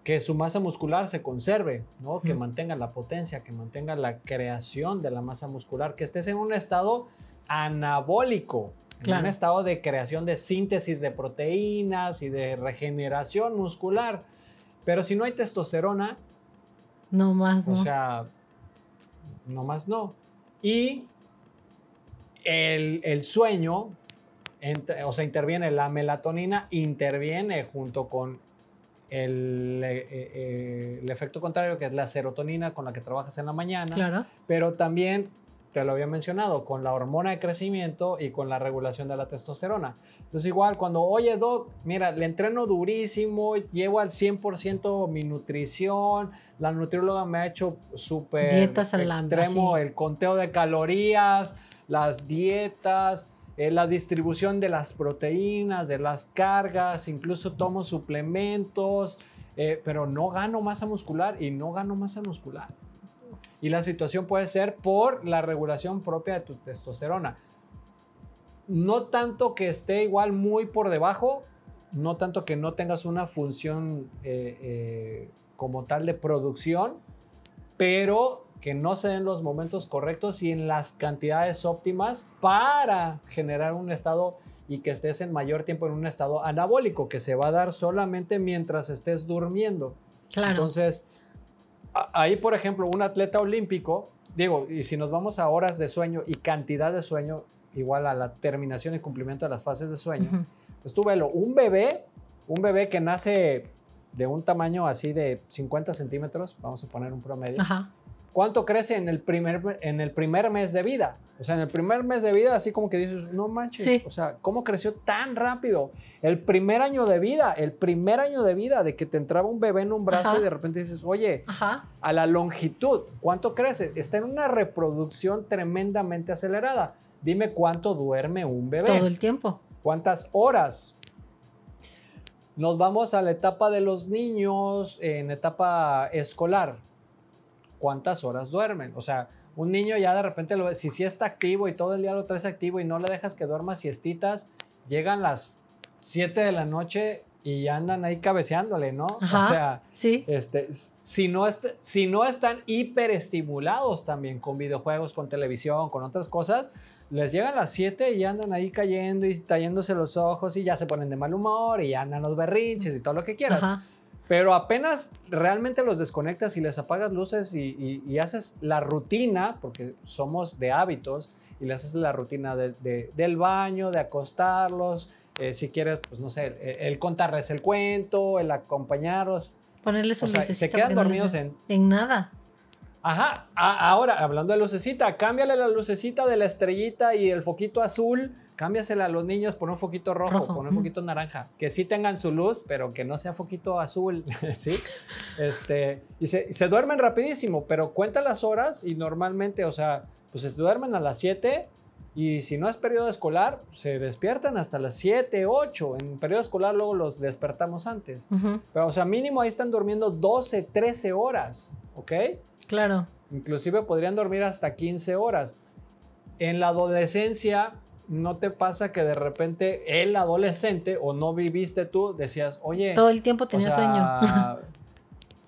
que su masa muscular se conserve, ¿no? Que mantenga la potencia, que mantenga la creación de la masa muscular, que estés en un estado anabólico, en un estado de creación de síntesis de proteínas y de regeneración muscular. Pero si no hay testosterona, no más no. O sea, no más no. Y el, sueño, o sea, interviene la melatonina, interviene junto con el, eh, eh, el, efecto contrario, que es la serotonina con la que trabajas en la mañana. Claro. Pero también, te lo había mencionado, con la hormona de crecimiento y con la regulación de la testosterona. Entonces, igual, cuando, oye, Doc, mira, le entreno durísimo, llevo al 100% mi nutrición, la nutrióloga me ha hecho súper extremo el conteo de calorías, las dietas, eh, la distribución de las proteínas, de las cargas, incluso tomo suplementos, eh, pero no gano masa muscular y no gano masa muscular. Y la situación puede ser por la regulación propia de tu testosterona. No tanto que esté igual muy por debajo, no tanto que no tengas una función eh, como tal de producción, pero que no se den los momentos correctos y en las cantidades óptimas para generar un estado y que estés en mayor tiempo en un estado anabólico, que se va a dar solamente mientras estés durmiendo. Claro. Entonces, ahí, por ejemplo, un atleta olímpico, digo, y si nos vamos a horas de sueño y cantidad de sueño, igual a la terminación y cumplimiento de las fases de sueño, pues tú velo, un bebé, un bebé que nace de un tamaño así de 50 centímetros, vamos a poner un promedio, Ajá. ¿Cuánto crece en el, primer, en el primer mes de vida? O sea, en el primer mes de vida, así como que dices, no manches, o sea, ¿cómo creció tan rápido? El primer año de vida, el primer año de vida de que te entraba un bebé en un brazo y de repente dices, oye, a la longitud, ¿cuánto crece? Está en una reproducción tremendamente acelerada. Dime cuánto duerme un bebé. Todo el tiempo. ¿Cuántas horas? Nos vamos a la etapa de los niños en etapa escolar cuántas horas duermen. O sea, un niño ya de repente, lo, si sí está activo y todo el día lo traes activo y no le dejas que duerma siestitas, llegan las 7 de la noche y andan ahí cabeceándole, ¿no? o sea, sí. este, si, no si no están hiperestimulados también con videojuegos, con televisión, con otras cosas, les llegan las 7 y andan ahí cayendo y tallándose los ojos y ya se ponen de mal humor y andan los berrinches y todo lo que quieras. Ajá. Pero apenas realmente los desconectas y les apagas luces y, haces la rutina, porque somos de hábitos, y le haces la rutina del baño, de acostarlos, eh, si quieres, pues no sé, el, contarles el cuento, el acompañarlos. Ponerles un o Se quedan dormidos en... En nada. Ajá, ahora hablando de lucecita, cámbiale la lucecita de la estrellita y el foquito azul cámbiasela a los niños por un foquito rojo, por un foquito naranja, que sí tengan su luz, pero que no sea foquito azul, ¿sí? Este, y se, se, duermen rapidísimo, pero cuenta las horas y normalmente, o sea, pues se duermen a las 7 y si no es periodo escolar, se despiertan hasta las 7, 8. En periodo escolar luego los despertamos antes. Pero, o sea, mínimo ahí están durmiendo 12, 13 horas, ¿ok? Claro. Inclusive podrían dormir hasta 15 horas en la adolescencia no te pasa que de repente el adolescente o no viviste tú decías, oye, todo el tiempo tenía sueño.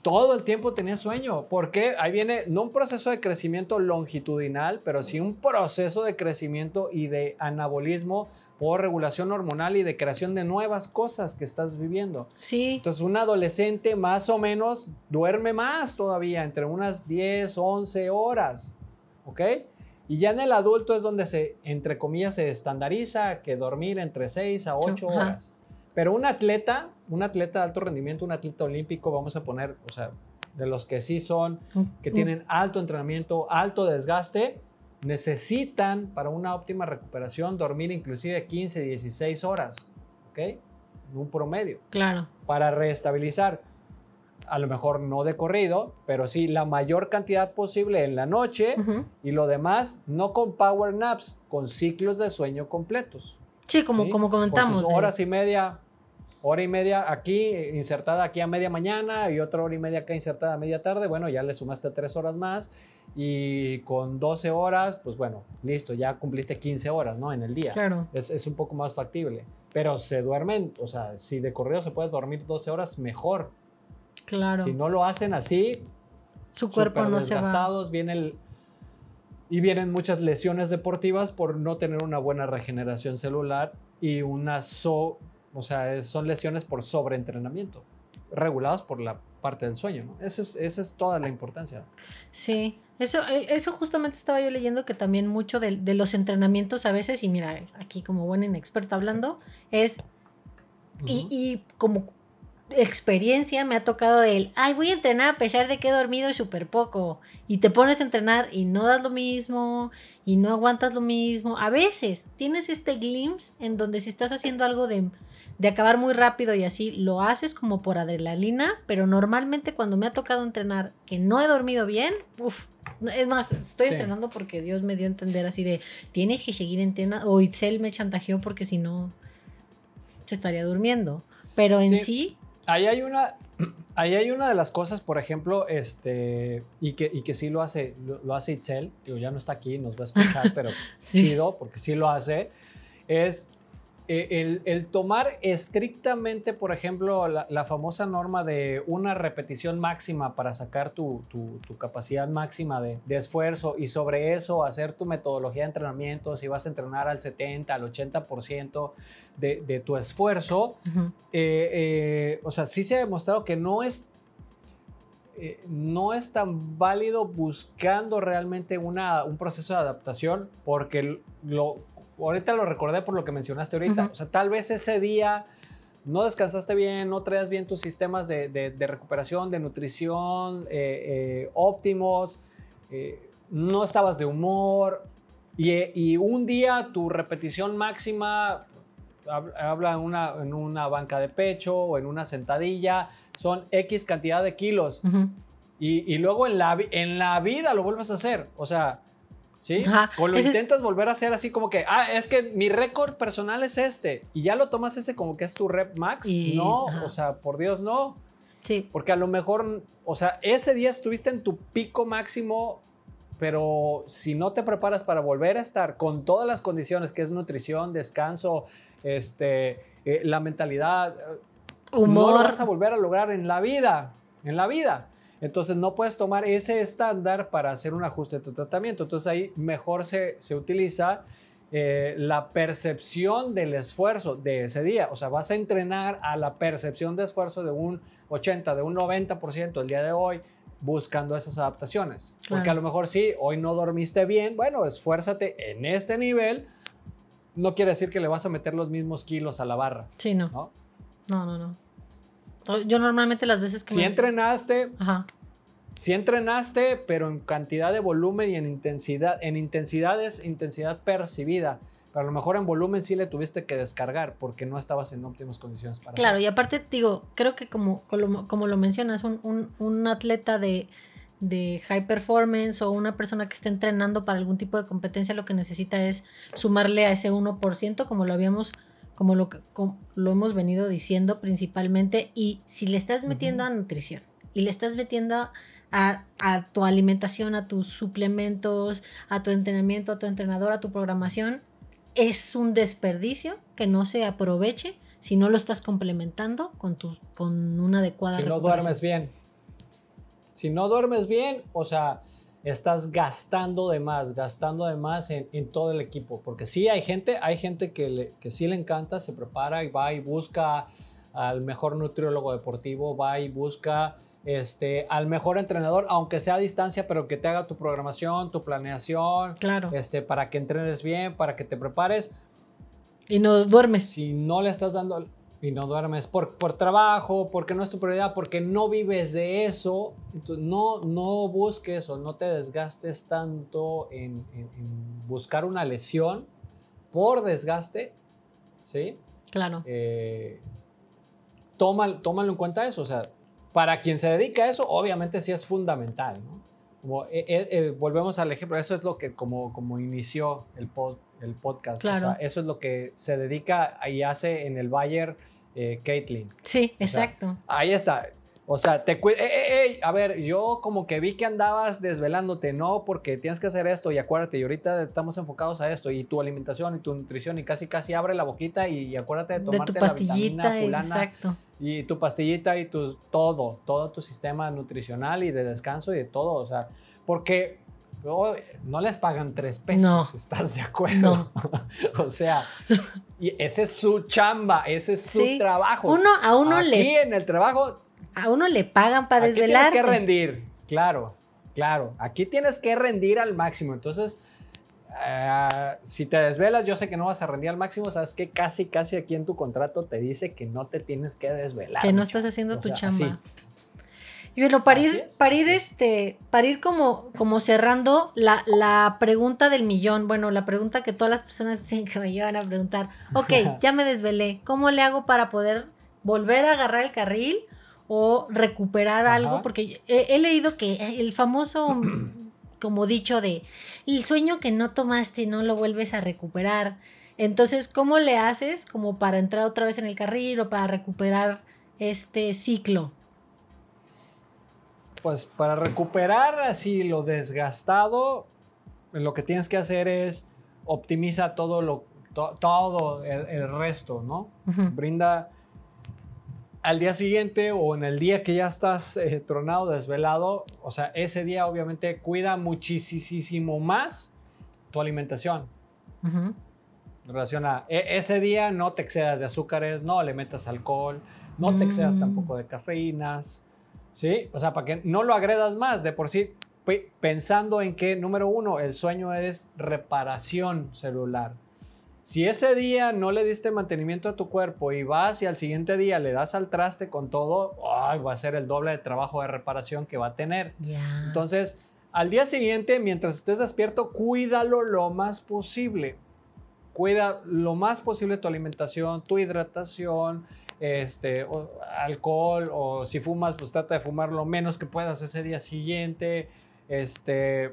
todo el tiempo tenía sueño, porque ahí viene no un proceso de crecimiento longitudinal, pero sí un proceso de crecimiento y de anabolismo por regulación hormonal y de creación de nuevas cosas que estás viviendo. Sí. Entonces, un adolescente más o menos duerme más todavía, entre unas 10, 11 horas, ¿ok? Y ya en el adulto es donde se, entre comillas, se estandariza que dormir entre 6 a 8 horas. Pero un atleta, un atleta de alto rendimiento, un atleta olímpico, vamos a poner, o sea, de los que sí son, que tienen alto entrenamiento, alto desgaste, necesitan para una óptima recuperación dormir inclusive 15, 16 horas, ¿ok? Un promedio. Claro. Para reestabilizar. A lo mejor no de corrido, pero sí la mayor cantidad posible en la noche y lo demás no con power naps, con ciclos de sueño completos. Sí, como, como comentamos. horas y media hora y media aquí insertada aquí a media mañana y otra hora y media acá insertada a media tarde, bueno, ya le sumaste tres horas más y con 12 horas, pues bueno, listo, ya cumpliste 15 horas, ¿no? En el día. Claro. Es, es un poco más factible. Pero se duermen, o sea, si de corrido se puede dormir 12 horas, mejor. Claro. Si no lo hacen así, su cuerpo no se va. Viene el, y vienen muchas lesiones deportivas por no tener una buena regeneración celular y una so o sea, son lesiones por sobreentrenamiento, reguladas por la parte del sueño, ¿no? Esa es, esa es toda la importancia. Sí, eso, eh, eso justamente estaba yo leyendo que también mucho de, de los entrenamientos a veces, y mira, aquí como buen inexperto hablando, es, y, y como experiencia me ha tocado el, ay, voy a entrenar a pesar de que he dormido súper poco. Y te pones a entrenar y no das lo mismo y no aguantas lo mismo. A veces tienes este glimpse en donde si estás haciendo algo de de acabar muy rápido y así, lo haces como por adrenalina, pero normalmente cuando me ha tocado entrenar que no he dormido bien, uff, es más, estoy entrenando porque Dios me dio a entender así de, tienes que seguir entrenando, o Itzel me chantajeó porque si no, se estaría durmiendo. Pero en sí... ahí hay una, ahí hay una de las cosas, por ejemplo, este, y que, y que sí lo hace, lo, hace Itzel, digo, ya no está aquí, nos va a escuchar, pero sí. porque sí lo hace, es eh, el, tomar estrictamente, por ejemplo, la, famosa norma de una repetición máxima para sacar tu, capacidad máxima de, esfuerzo y sobre eso hacer tu metodología de entrenamiento, si vas a entrenar al 70, al 80% de, de tu esfuerzo, eh, eh, o sea, sí se ha demostrado que no es no es tan válido buscando realmente una, un proceso de adaptación porque lo, ahorita lo recordé por lo que mencionaste ahorita. O sea, tal vez ese día no descansaste bien, no traías bien tus sistemas de, recuperación, de nutrición eh, eh, óptimos, eh, no estabas de humor y, un día tu repetición máxima, habla en una, en una, banca de pecho o en una sentadilla, son X cantidad de kilos. y, y, luego en la, en la vida lo vuelves a hacer. O sea, ¿Sí? O lo intentas volver a hacer así como que, ah, es que mi récord personal es este. Y ya lo tomas ese como que es tu rep max. no, o sea, por Dios, no. Sí. Porque a lo mejor, o sea, ese día estuviste en tu pico máximo, pero si no te preparas para volver a estar con todas las condiciones, que es nutrición, descanso, este, eh, la mentalidad, humor, no lo vas a volver a lograr en la vida, en la vida. Entonces no puedes tomar ese estándar para hacer un ajuste de tu tratamiento. Entonces ahí mejor se, se utiliza eh, la percepción del esfuerzo de ese día. O sea, vas a entrenar a la percepción de esfuerzo de un 80, de un 90% el día de hoy buscando esas adaptaciones. Porque a lo mejor sí, hoy no dormiste bien, bueno, esfuérzate en este nivel. No quiere decir que le vas a meter los mismos kilos a la barra. Sí, no. No, no, no. no. Yo normalmente las veces que... Si entrenaste, Ajá. si entrenaste, pero en cantidad de volumen y en intensidad, en intensidad es intensidad percibida. Pero a lo mejor en volumen sí le tuviste que descargar porque no estabas en óptimas condiciones para Claro, y aparte, digo, creo que como, como, lo mencionas, un, un, atleta de, de, high performance o una persona que esté entrenando para algún tipo de competencia lo que necesita es sumarle a ese 1%, como lo habíamos como lo, lo hemos venido diciendo principalmente, y si le estás metiendo a nutrición y le estás metiendo a, a tu alimentación, a tus suplementos, a tu entrenamiento, a tu entrenador, a tu programación, es un desperdicio que no se aproveche si no lo estás complementando con, tu, con una adecuada Si no duermes bien. Si no duermes bien, o sea, estás gastando de más, gastando de más en, en todo el equipo. Porque sí hay gente, hay gente que, le- que sí le encanta, se prepara y va y busca al mejor nutriólogo deportivo, va y busca este, al mejor entrenador, aunque sea a distancia, pero que te haga tu programación, tu planeación, Claro. este, para que entrenes bien, para que te prepares. Y no duermes. Si no le estás dando y no duermes por, por trabajo, porque no es tu prioridad, porque no vives de eso, entonces no, no busques o no te desgastes tanto en, en- en buscar una lesión por desgaste, ¿sí? Claro. Eh, tómalo, tómalo en cuenta eso, o sea, para quien se dedica a eso, obviamente sí es fundamental, ¿no? Como, eh, eh, eh, volvemos al ejemplo, eso es lo que como, como inició el, pod- el podcast, o sea, Claro. eso es lo que se dedica y hace en el Bayer eh, Caitlin. Sí, O sea, exacto. Ahí está. O sea, te cuidas. a ver, yo como que vi que andabas desvelándote, no, porque tienes que hacer esto y acuérdate, y ahorita estamos enfocados a esto, y tu alimentación y tu nutrición, y casi casi abre la boquita y, y acuérdate de de tomarte tu la vitamina pastillita, fulana exacto. y tu pastillita y tu todo, todo tu sistema nutricional y de descanso y de todo, o sea, porque no les pagan tres pesos, No. ¿estás de acuerdo? o sea, y ese es su chamba, ese es su Sí. trabajo. Uno a uno Aquí le en el trabajo a uno le pagan para Aquí desvelarse. tienes que rendir, claro, claro. Aquí tienes que rendir al máximo. Entonces, eh, si te desvelas, yo sé que no vas a rendir al máximo. Sabes que casi, casi aquí en tu contrato te dice que no te tienes que desvelar. que no estás haciendo O tu sea, chamba. así. Y bueno, para ir, es. para ir este, para ir como, como cerrando la, la pregunta del millón, bueno, la pregunta que todas las personas dicen que me llevan a preguntar, ok, ya me desvelé, ¿cómo le hago para poder volver a agarrar el carril o recuperar Ajá. algo? Porque he, he leído que el famoso, como dicho de, el sueño que no tomaste no lo vuelves a recuperar. Entonces, ¿cómo le haces como para entrar otra vez en el carril o para recuperar este ciclo? Pues para recuperar así lo desgastado, lo que tienes que hacer es optimiza todo lo to- todo el, el resto, ¿no? Brinda al día siguiente o en el día que ya estás eh, tronado, desvelado, o sea, ese día obviamente cuida muchísimo más tu alimentación. Ujú. En relación a e- ese día no te excedas de azúcares, no le metas alcohol, no te excedas Mm. tampoco de cafeínas, ¿sí? O sea, para que no lo agredas más de por sí, pe- pensando en que, número uno, el sueño es reparación celular. Si ese día no le diste mantenimiento a tu cuerpo y vas y al siguiente día le das al traste con todo, ay, va a ser el doble de trabajo de reparación que va a tener. Ya. Entonces, al día siguiente, mientras estés despierto, cuídalo lo más posible. Cuida lo más posible tu alimentación, tu hidratación, este, o- alcohol, o si fumas, pues trata de fumar lo menos que puedas ese día siguiente. Este,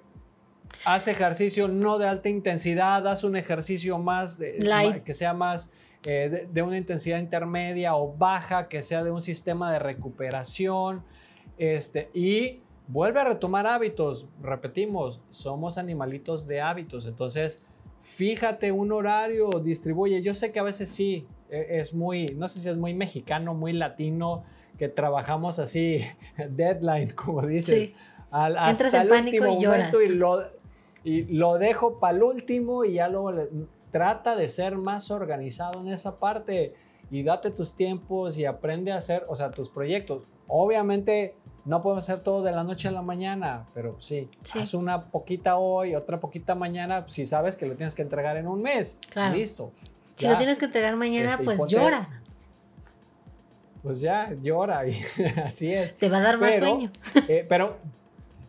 haz ejercicio no de alta intensidad, haz un ejercicio más de- Light. que sea más eh, de, de una intensidad intermedia o baja, que sea de un sistema de recuperación. Este, y vuelve a retomar hábitos. Repetimos, somos animalitos de hábitos. Entonces, fíjate un horario, distribuye. Yo sé que a veces sí, es muy, no sé si es muy mexicano, muy latino, que trabajamos así, deadline, como dices. Sí. Al, Entras hasta en el pánico último y lloras. momento y lo, y lo dejo para el último y ya luego le- trata de ser más organizado en esa parte y date tus tiempos y aprende a hacer, o sea, tus proyectos. Obviamente no podemos hacer todo de la noche a la mañana, pero sí, Sí. haz una poquita hoy, otra poquita mañana, si sabes que lo tienes que entregar en un mes. Claro. Listo. Si Ya, lo tienes que entregar mañana, Este, pues ponte- llora. Pues ya, llora y así es. Te va a dar más sueño. Eh, pero,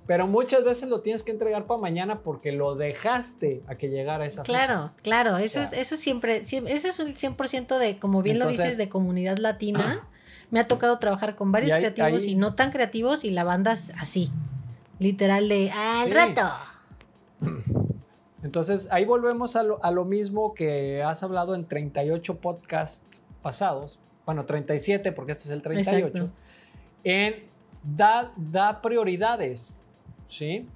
pero muchas veces lo tienes que entregar para mañana porque lo dejaste a que llegara esa fecha. Claro, claro, eso O es, eso siempre, siem- ese es un 100% de, como bien lo dices, de comunidad latina. Me ha tocado trabajar con varios Y creativos y no tan creativos y la banda es así, literal de al Sí. rato. Entonces, ahí volvemos a lo, a lo mismo que has hablado en 38 podcasts pasados. Bueno, 37, porque este es el 38. Exacto. En da, da prioridades, ¿sí?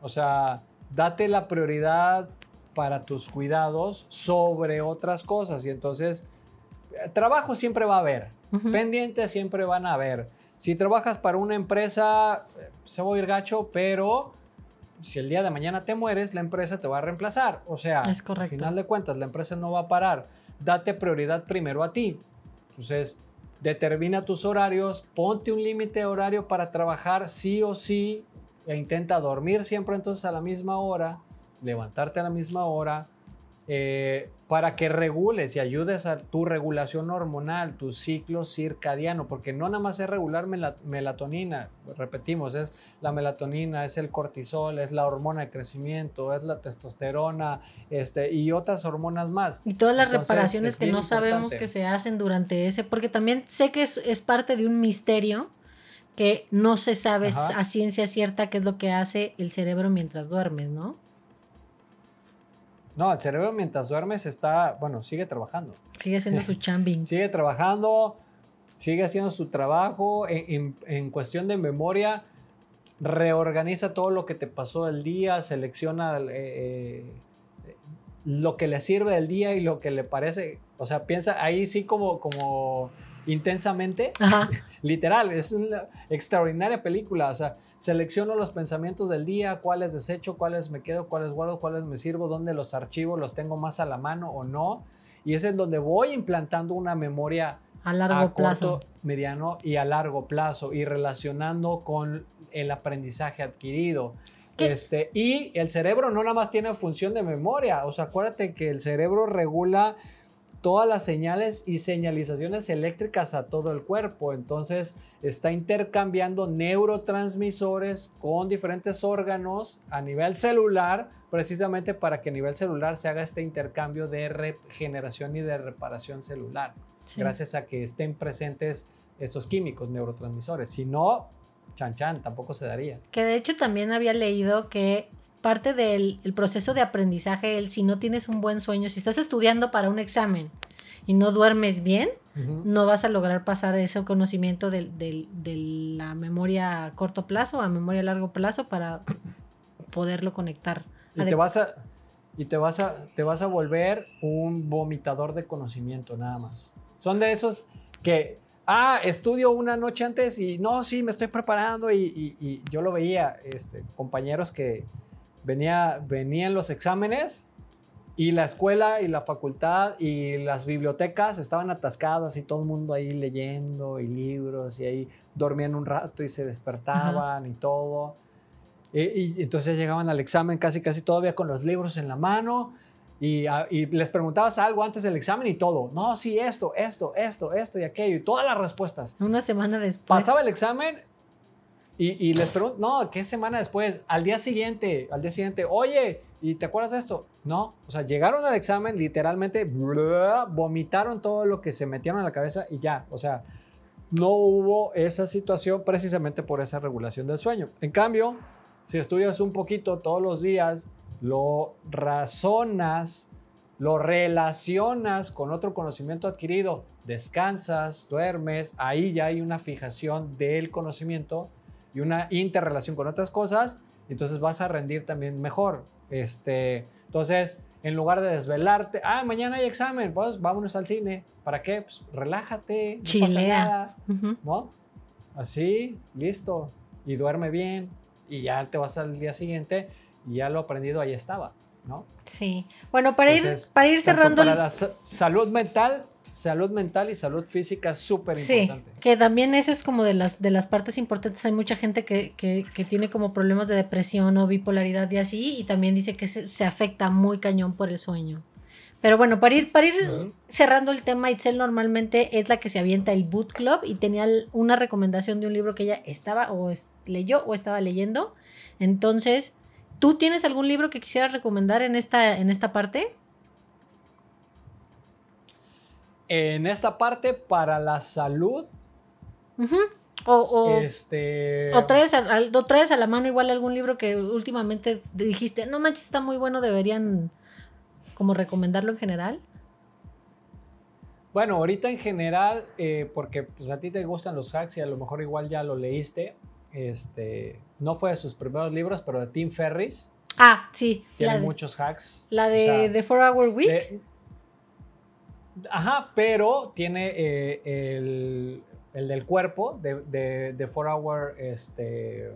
O sea, date la prioridad para tus cuidados sobre otras cosas. Y entonces, eh, trabajo siempre va a haber, Ujú. pendientes siempre van a haber. Si trabajas para una empresa, eh, se va a ir gacho, pero si el día de mañana te mueres, la empresa te va a reemplazar. O sea, Es al final de cuentas, la empresa no va a parar. Date prioridad primero a ti. Entonces, determina tus horarios, ponte un límite horario para trabajar sí o sí, e intenta dormir siempre entonces a la misma hora, levantarte a la misma hora, eh, para que regules y ayudes a tu regulación hormonal, tu ciclo circadiano, porque no nada más es regular mela- melatonina, repetimos, es la melatonina, es el cortisol, es la hormona de crecimiento, es la testosterona este, y otras hormonas más. Y todas las Entonces, reparaciones es que no sabemos que se hacen durante ese, porque también sé que es, es parte de un misterio que no se sabe Ajá. a ciencia cierta qué es lo que hace el cerebro mientras duermes, ¿no? No, el cerebro mientras duermes está, bueno, sigue trabajando. Sigue haciendo su chambing. Sigue trabajando, sigue haciendo su trabajo. En, en- en cuestión de memoria, reorganiza todo lo que te pasó el día, selecciona eh, eh, lo que le sirve del día y lo que le parece. O sea, piensa ahí sí como, como intensamente. Ajá. Literal, es una extraordinaria película. O sea, selecciono los pensamientos del día, cuáles desecho, cuáles me quedo, cuáles guardo, cuáles me sirvo, dónde los archivo, los tengo más a la mano o no. Y es en donde voy implantando una memoria A largo a plazo. corto, mediano y a largo plazo y relacionando con el aprendizaje adquirido. ¿Qué? Este, y el cerebro no nada más tiene función de memoria, o sea, acuérdate que el cerebro regula todas las señales y señalizaciones eléctricas a todo el cuerpo, entonces está intercambiando neurotransmisores con diferentes órganos a nivel celular, precisamente para que a nivel celular se haga este intercambio de regeneración y de reparación celular Sí. gracias a que estén presentes estos químicos neurotransmisores. Si no, chan chan, tampoco se daría. Que de hecho también había leído que parte del el proceso de aprendizaje, el si no tienes un buen sueño, si estás estudiando para un examen y no duermes bien, no vas a lograr pasar ese conocimiento de, la memoria a corto plazo a memoria a largo plazo para poderlo conectar. Y te vas a y te vas a te vas a volver un vomitador de conocimiento nada más. Son de esos que ah, estudio una noche antes y no, sí, me estoy preparando y, y- y yo lo veía, este, compañeros que venía, venían los exámenes y la escuela y la facultad y las bibliotecas estaban atascadas y todo el mundo ahí leyendo y libros y ahí dormían un rato y se despertaban y todo. Y, y entonces llegaban al examen casi, casi todavía con los libros en la mano y, y les preguntabas algo antes del examen y todo. No, sí, esto, esto, esto, esto y aquello y todas las respuestas. Una semana después. Pasaba el examen y, y les pregunto, no, ¿qué semana después? Al día siguiente, al día siguiente, oye, ¿y te acuerdas de esto? No, o sea, llegaron al examen, literalmente vomitaron todo lo que se metieron en la cabeza y ya, o sea, no hubo esa situación precisamente por esa regulación del sueño. En cambio, si estudias un poquito todos los días, lo razonas, lo relacionas con otro conocimiento adquirido, descansas, duermes, ahí ya hay una fijación del conocimiento y una interrelación con otras cosas, entonces vas a rendir también mejor. Este, entonces, en lugar de desvelarte, ah, mañana hay examen, pues vámonos al cine. ¿Para qué? Pues relájate, no pasa Chilea. nada, Ujú. ¿no? Así, listo. Y duerme bien. Y ya te vas al día siguiente y ya lo aprendido ahí estaba, ¿no? Sí. Bueno, para ir, Entonces, para ir cerrando. Para la sa- salud mental, salud mental y salud física súper Sí, importante. que también eso es como de las, de las partes importantes. Hay mucha gente que, que, que tiene como problemas de depresión o bipolaridad y así, y también dice que se, se afecta muy cañón por el sueño. Pero bueno, para ir, para ir cerrando el tema, Itzel normalmente es la que se avienta el boot club y tenía una recomendación de un libro que ella estaba o es- leyó o estaba leyendo. Entonces, ¿tú tienes algún libro que quisieras recomendar en esta, en esta parte? En esta parte, para la salud. O, o, este... O traes, a, al- o traes a la mano igual algún libro que últimamente dijiste, no manches, está muy bueno, deberían como recomendarlo en general. Bueno, ahorita en general, eh, porque pues a ti te gustan los hacks y a lo mejor igual ya lo leíste, este, no fue de sus primeros libros, pero de Tim Ferris. Ah, sí. Tiene La de, muchos hacks. la o de sea, The Four Hour Week. de- ajá, pero tiene eh, el, el del cuerpo, de, de, de 4 Hour este,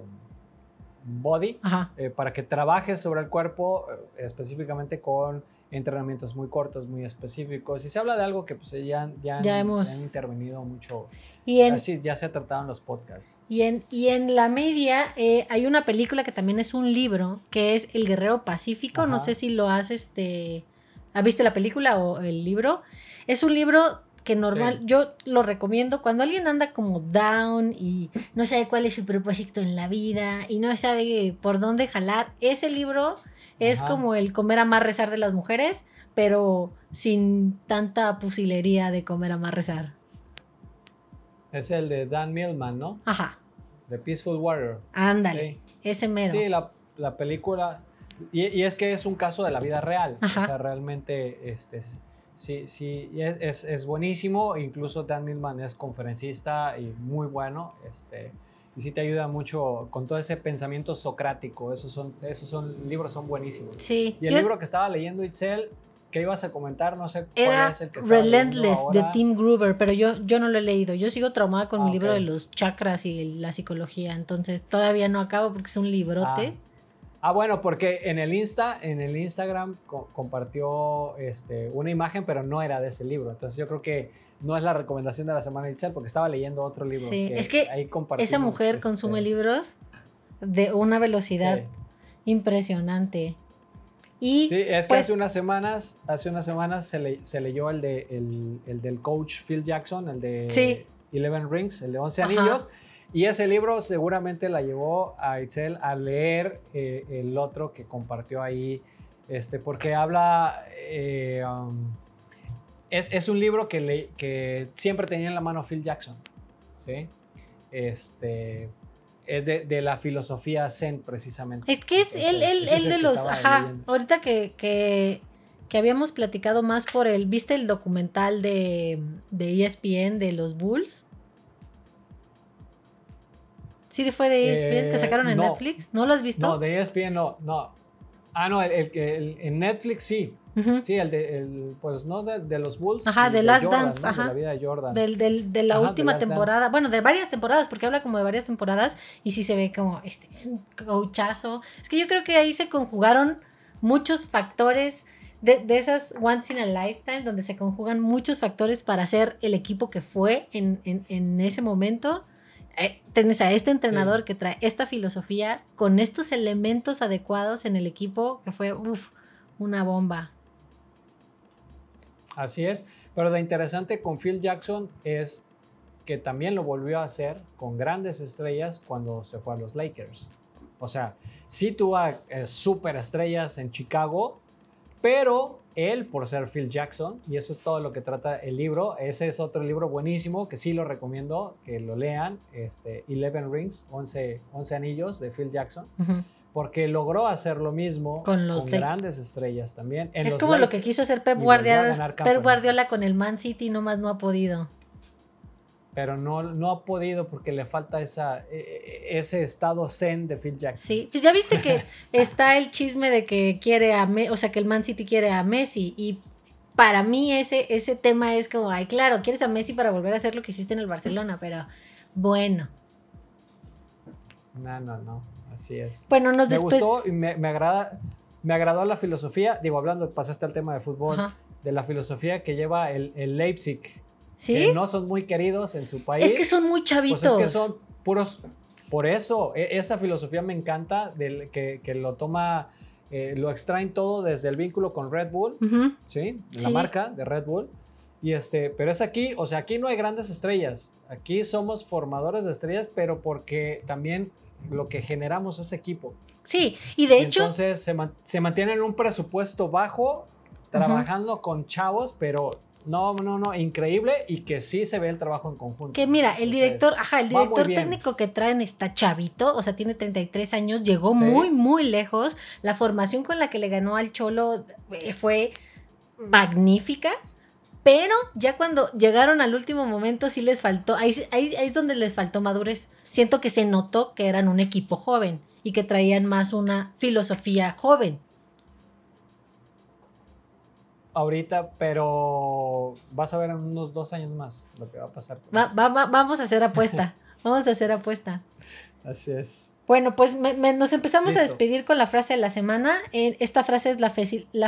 Body, eh, para que trabajes sobre el cuerpo eh, específicamente con entrenamientos muy cortos, muy específicos. Y se habla de algo que pues, ya, ya, han, Ya hemos- ya han intervenido mucho. Y en, Así ya se ha tratado en los podcasts. Y en, y en la media hay una película que también es un libro, que es El Guerrero Pacífico. No sé si lo has, este... ¿Has visto la película o el libro? Es un libro que normal, Sí. yo lo recomiendo cuando alguien anda como down y no sabe cuál es su propósito en la vida y no sabe por dónde jalar. Ese libro es Ajá. como el comer a más rezar de las mujeres, pero sin tanta pusilería de comer a más rezar. Es el de Dan Millman, ¿no? Ajá, The Peaceful Warrior. ándale, ese mero. Sí, la, la película. Y, y es que es un caso de la vida real. Ajá. O sea, realmente, este, sí, sí, es, es, buenísimo. Incluso Dan Millman es conferencista y muy bueno. Este, y sí te ayuda mucho con todo ese pensamiento socrático. Esos son, esos son libros son buenísimos. Sí, Y el yo- libro que estaba leyendo, Itzel, que ibas a comentar, no sé cuál Era es el que Relentless de. Tim Gruber, pero yo, yo no lo he leído. Yo sigo traumada con Ah, mi libro ok. de los chakras y la psicología, entonces todavía no acabo porque es un librote. Ah, bueno, porque en el Insta, en el Instagram co- compartió este, una imagen, pero no era de ese libro. Entonces yo creo que no es la recomendación de la semana Itzel, porque estaba leyendo otro libro. Sí, es que ahí Esa mujer este, consume libros de una velocidad Sí. impresionante. Y Sí, es que pues, hace unas semanas, hace unas semanas se, le- se leyó el, de, el, el del coach Phil Jackson, el de Sí. Eleven Rings, el de 11 Ajá. anillos. Y ese libro seguramente la llevó a Itzel a leer eh, el otro que compartió ahí, este, porque habla, eh, um, es, es un libro que, le- que siempre tenía en la mano Phil Jackson, ¿sí? Este, es de, de la filosofía Zen precisamente. es que es él, es él el de los, ajá, leyendo. ahorita que, que, que habíamos platicado más por el, ¿viste el documental de, de ESPN de los Bulls? Sí, fue de ESPN que Eh, sacaron en no. Netflix. ¿No lo has visto? No, de ESPN no, no. Ah, no, el, el que en Netflix sí. Sí, el de, el, pues no, de, de los Bulls. Ajá, y de Last Jordan, Dance, ¿no? ajá. De la vida de Jordan. Del, del- de la Ajá, de última Dance. temporada, bueno, de varias temporadas, porque habla como de varias temporadas y sí se ve como, este es un coachazo. Es que yo creo que ahí se conjugaron muchos factores de, de esas once in a lifetime, donde se conjugan muchos factores para ser el equipo que fue en, en- en ese momento. Eh, tienes a este entrenador Sí. que trae esta filosofía con estos elementos adecuados en el equipo, que fue, uff, una bomba. Así es. Pero lo interesante con Phil Jackson es que también lo volvió a hacer con grandes estrellas cuando se fue a los Lakers. O sea, sí tuvo eh, super estrellas en Chicago, pero él, por ser Phil Jackson, y eso es todo lo que trata el libro, ese es otro libro buenísimo que sí lo recomiendo que lo lean, este, Eleven Rings, 11, 11 anillos de Phil Jackson, porque logró hacer lo mismo Con los grandes estrellas también. en Es los como lo que quiso hacer Pep Guardiola, Pep. Guardiola con el Man City, nomás no ha podido. Pero no, no ha podido porque le falta esa, e- e- ese estado zen de Phil Jackson. Sí, pues ya viste que está el chisme de que quiere a Messi, o sea, que el Man City quiere a Messi y para mí ese, ese tema es como, ay, claro, quieres a Messi para volver a hacer lo que hiciste en el Barcelona, pero bueno. No, no, no, así es. Bueno, nos me gustó y me, me agrada, me agradó la filosofía, digo, hablando, pasaste al tema de fútbol, Ajá. de la filosofía que lleva el, el Leipzig, ¿Sí? que no son muy queridos en su país. es que son muy chavitos. Pues es que son puros. Por eso, e- esa filosofía me encanta, del, que, que lo toma, eh, lo extraen todo desde el vínculo con Red Bull. ¿sí? La Sí. marca de Red Bull. Y este, pero es aquí, o sea, aquí no hay grandes estrellas. Aquí somos formadores de estrellas, pero porque también lo que generamos es equipo. Sí, y de Y hecho, Entonces se, se mantiene en un presupuesto bajo, trabajando con chavos, pero no, no, no, increíble y que sí se ve el trabajo en conjunto. que mira, el Entonces, director, ajá, el director técnico que traen está chavito, o sea, tiene 33 años, llegó Sí. muy, muy lejos. La formación con la que le ganó al Cholo eh, fue magnífica. Pero ya cuando llegaron al último momento sí les faltó, ahí, ahí, ahí es donde les faltó madurez. Siento que se notó que eran un equipo joven y que traían más una filosofía joven. Ahorita, pero vas a ver en unos dos años más lo que va a pasar. con Va- eso. va- va- vamos a hacer apuesta. vamos a hacer apuesta. Así es. Bueno, pues me- me- nos empezamos a despedir con la frase de la semana. Eh, Esta frase es la,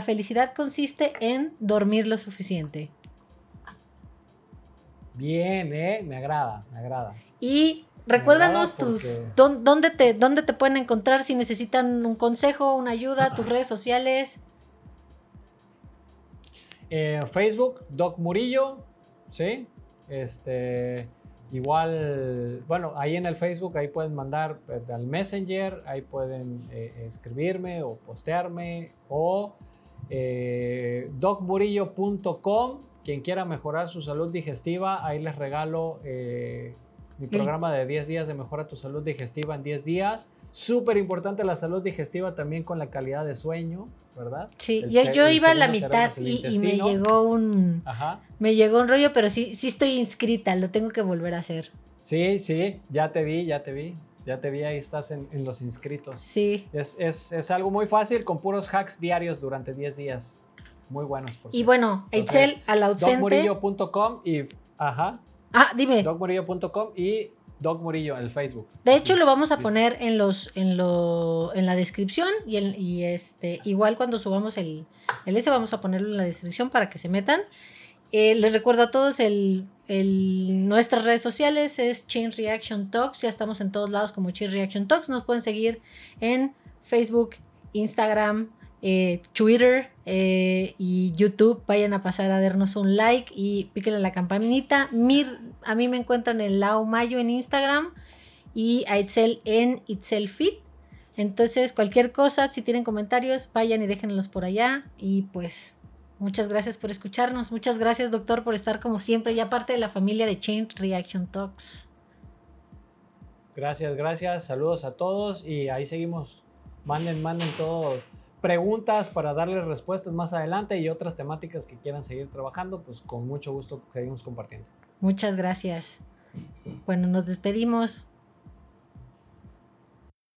felicidad consiste en dormir lo suficiente. Bien, ¿eh? Me agrada, me agrada. Y recuérdanos agrada tus porque- dónde te dónde te pueden encontrar si necesitan un consejo, una ayuda, tus redes sociales. Eh, Facebook, Doc Murillo, ¿sí? Este, igual, bueno, ahí en el Facebook, ahí pueden mandar eh, al Messenger, ahí pueden eh, escribirme o postearme, o eh, docmurillo.com, quien quiera mejorar su salud digestiva, ahí les regalo mi programa de 10 días de mejora tu salud digestiva en 10 días. Súper importante la salud digestiva también con la calidad de sueño, ¿verdad? Sí, El yo, iba a la mitad y, y me llegó un Ajá. me llegó un rollo, pero sí sí estoy inscrita, lo tengo que volver a hacer. Sí, sí, ya te vi, ya te vi. Ya te vi, ahí estás en, en los inscritos. Sí. Es, es- es algo muy fácil con puros hacks diarios durante 10 días. Muy buenos, por Y cierto. bueno, Entonces, Excel al ausente. docmurillo.com y ajá, Ah, dime. docmurillo.com y Doc Murillo en el Facebook. De hecho, Sí. lo vamos a poner en los, en lo, en la descripción y, en- y este, igual cuando subamos el, el ese vamos a ponerlo en la descripción para que se metan. Eh, les recuerdo a todos el, el- nuestras redes sociales es Chain Reaction Talks, ya estamos en todos lados como Chain Reaction Talks, nos pueden seguir en Facebook, Instagram, eh, Twitter eh, y YouTube. Vayan a pasar a darnos un like y píquenle la campanita. Mir, a mí me encuentran en Lau Mayo en Instagram y a Itzel en Itzel Fit. Entonces, cualquier cosa, si tienen comentarios, vayan y déjenlos por allá. Y pues, muchas gracias por escucharnos. Muchas gracias, doctor, por estar como siempre y aparte de la familia de Chain Reaction Talks. Gracias, gracias. Saludos a todos y ahí seguimos. Manden, manden todo. Preguntas para darles respuestas más adelante y otras temáticas que quieran seguir trabajando, pues con mucho gusto seguimos compartiendo. Muchas gracias. Bueno, nos despedimos.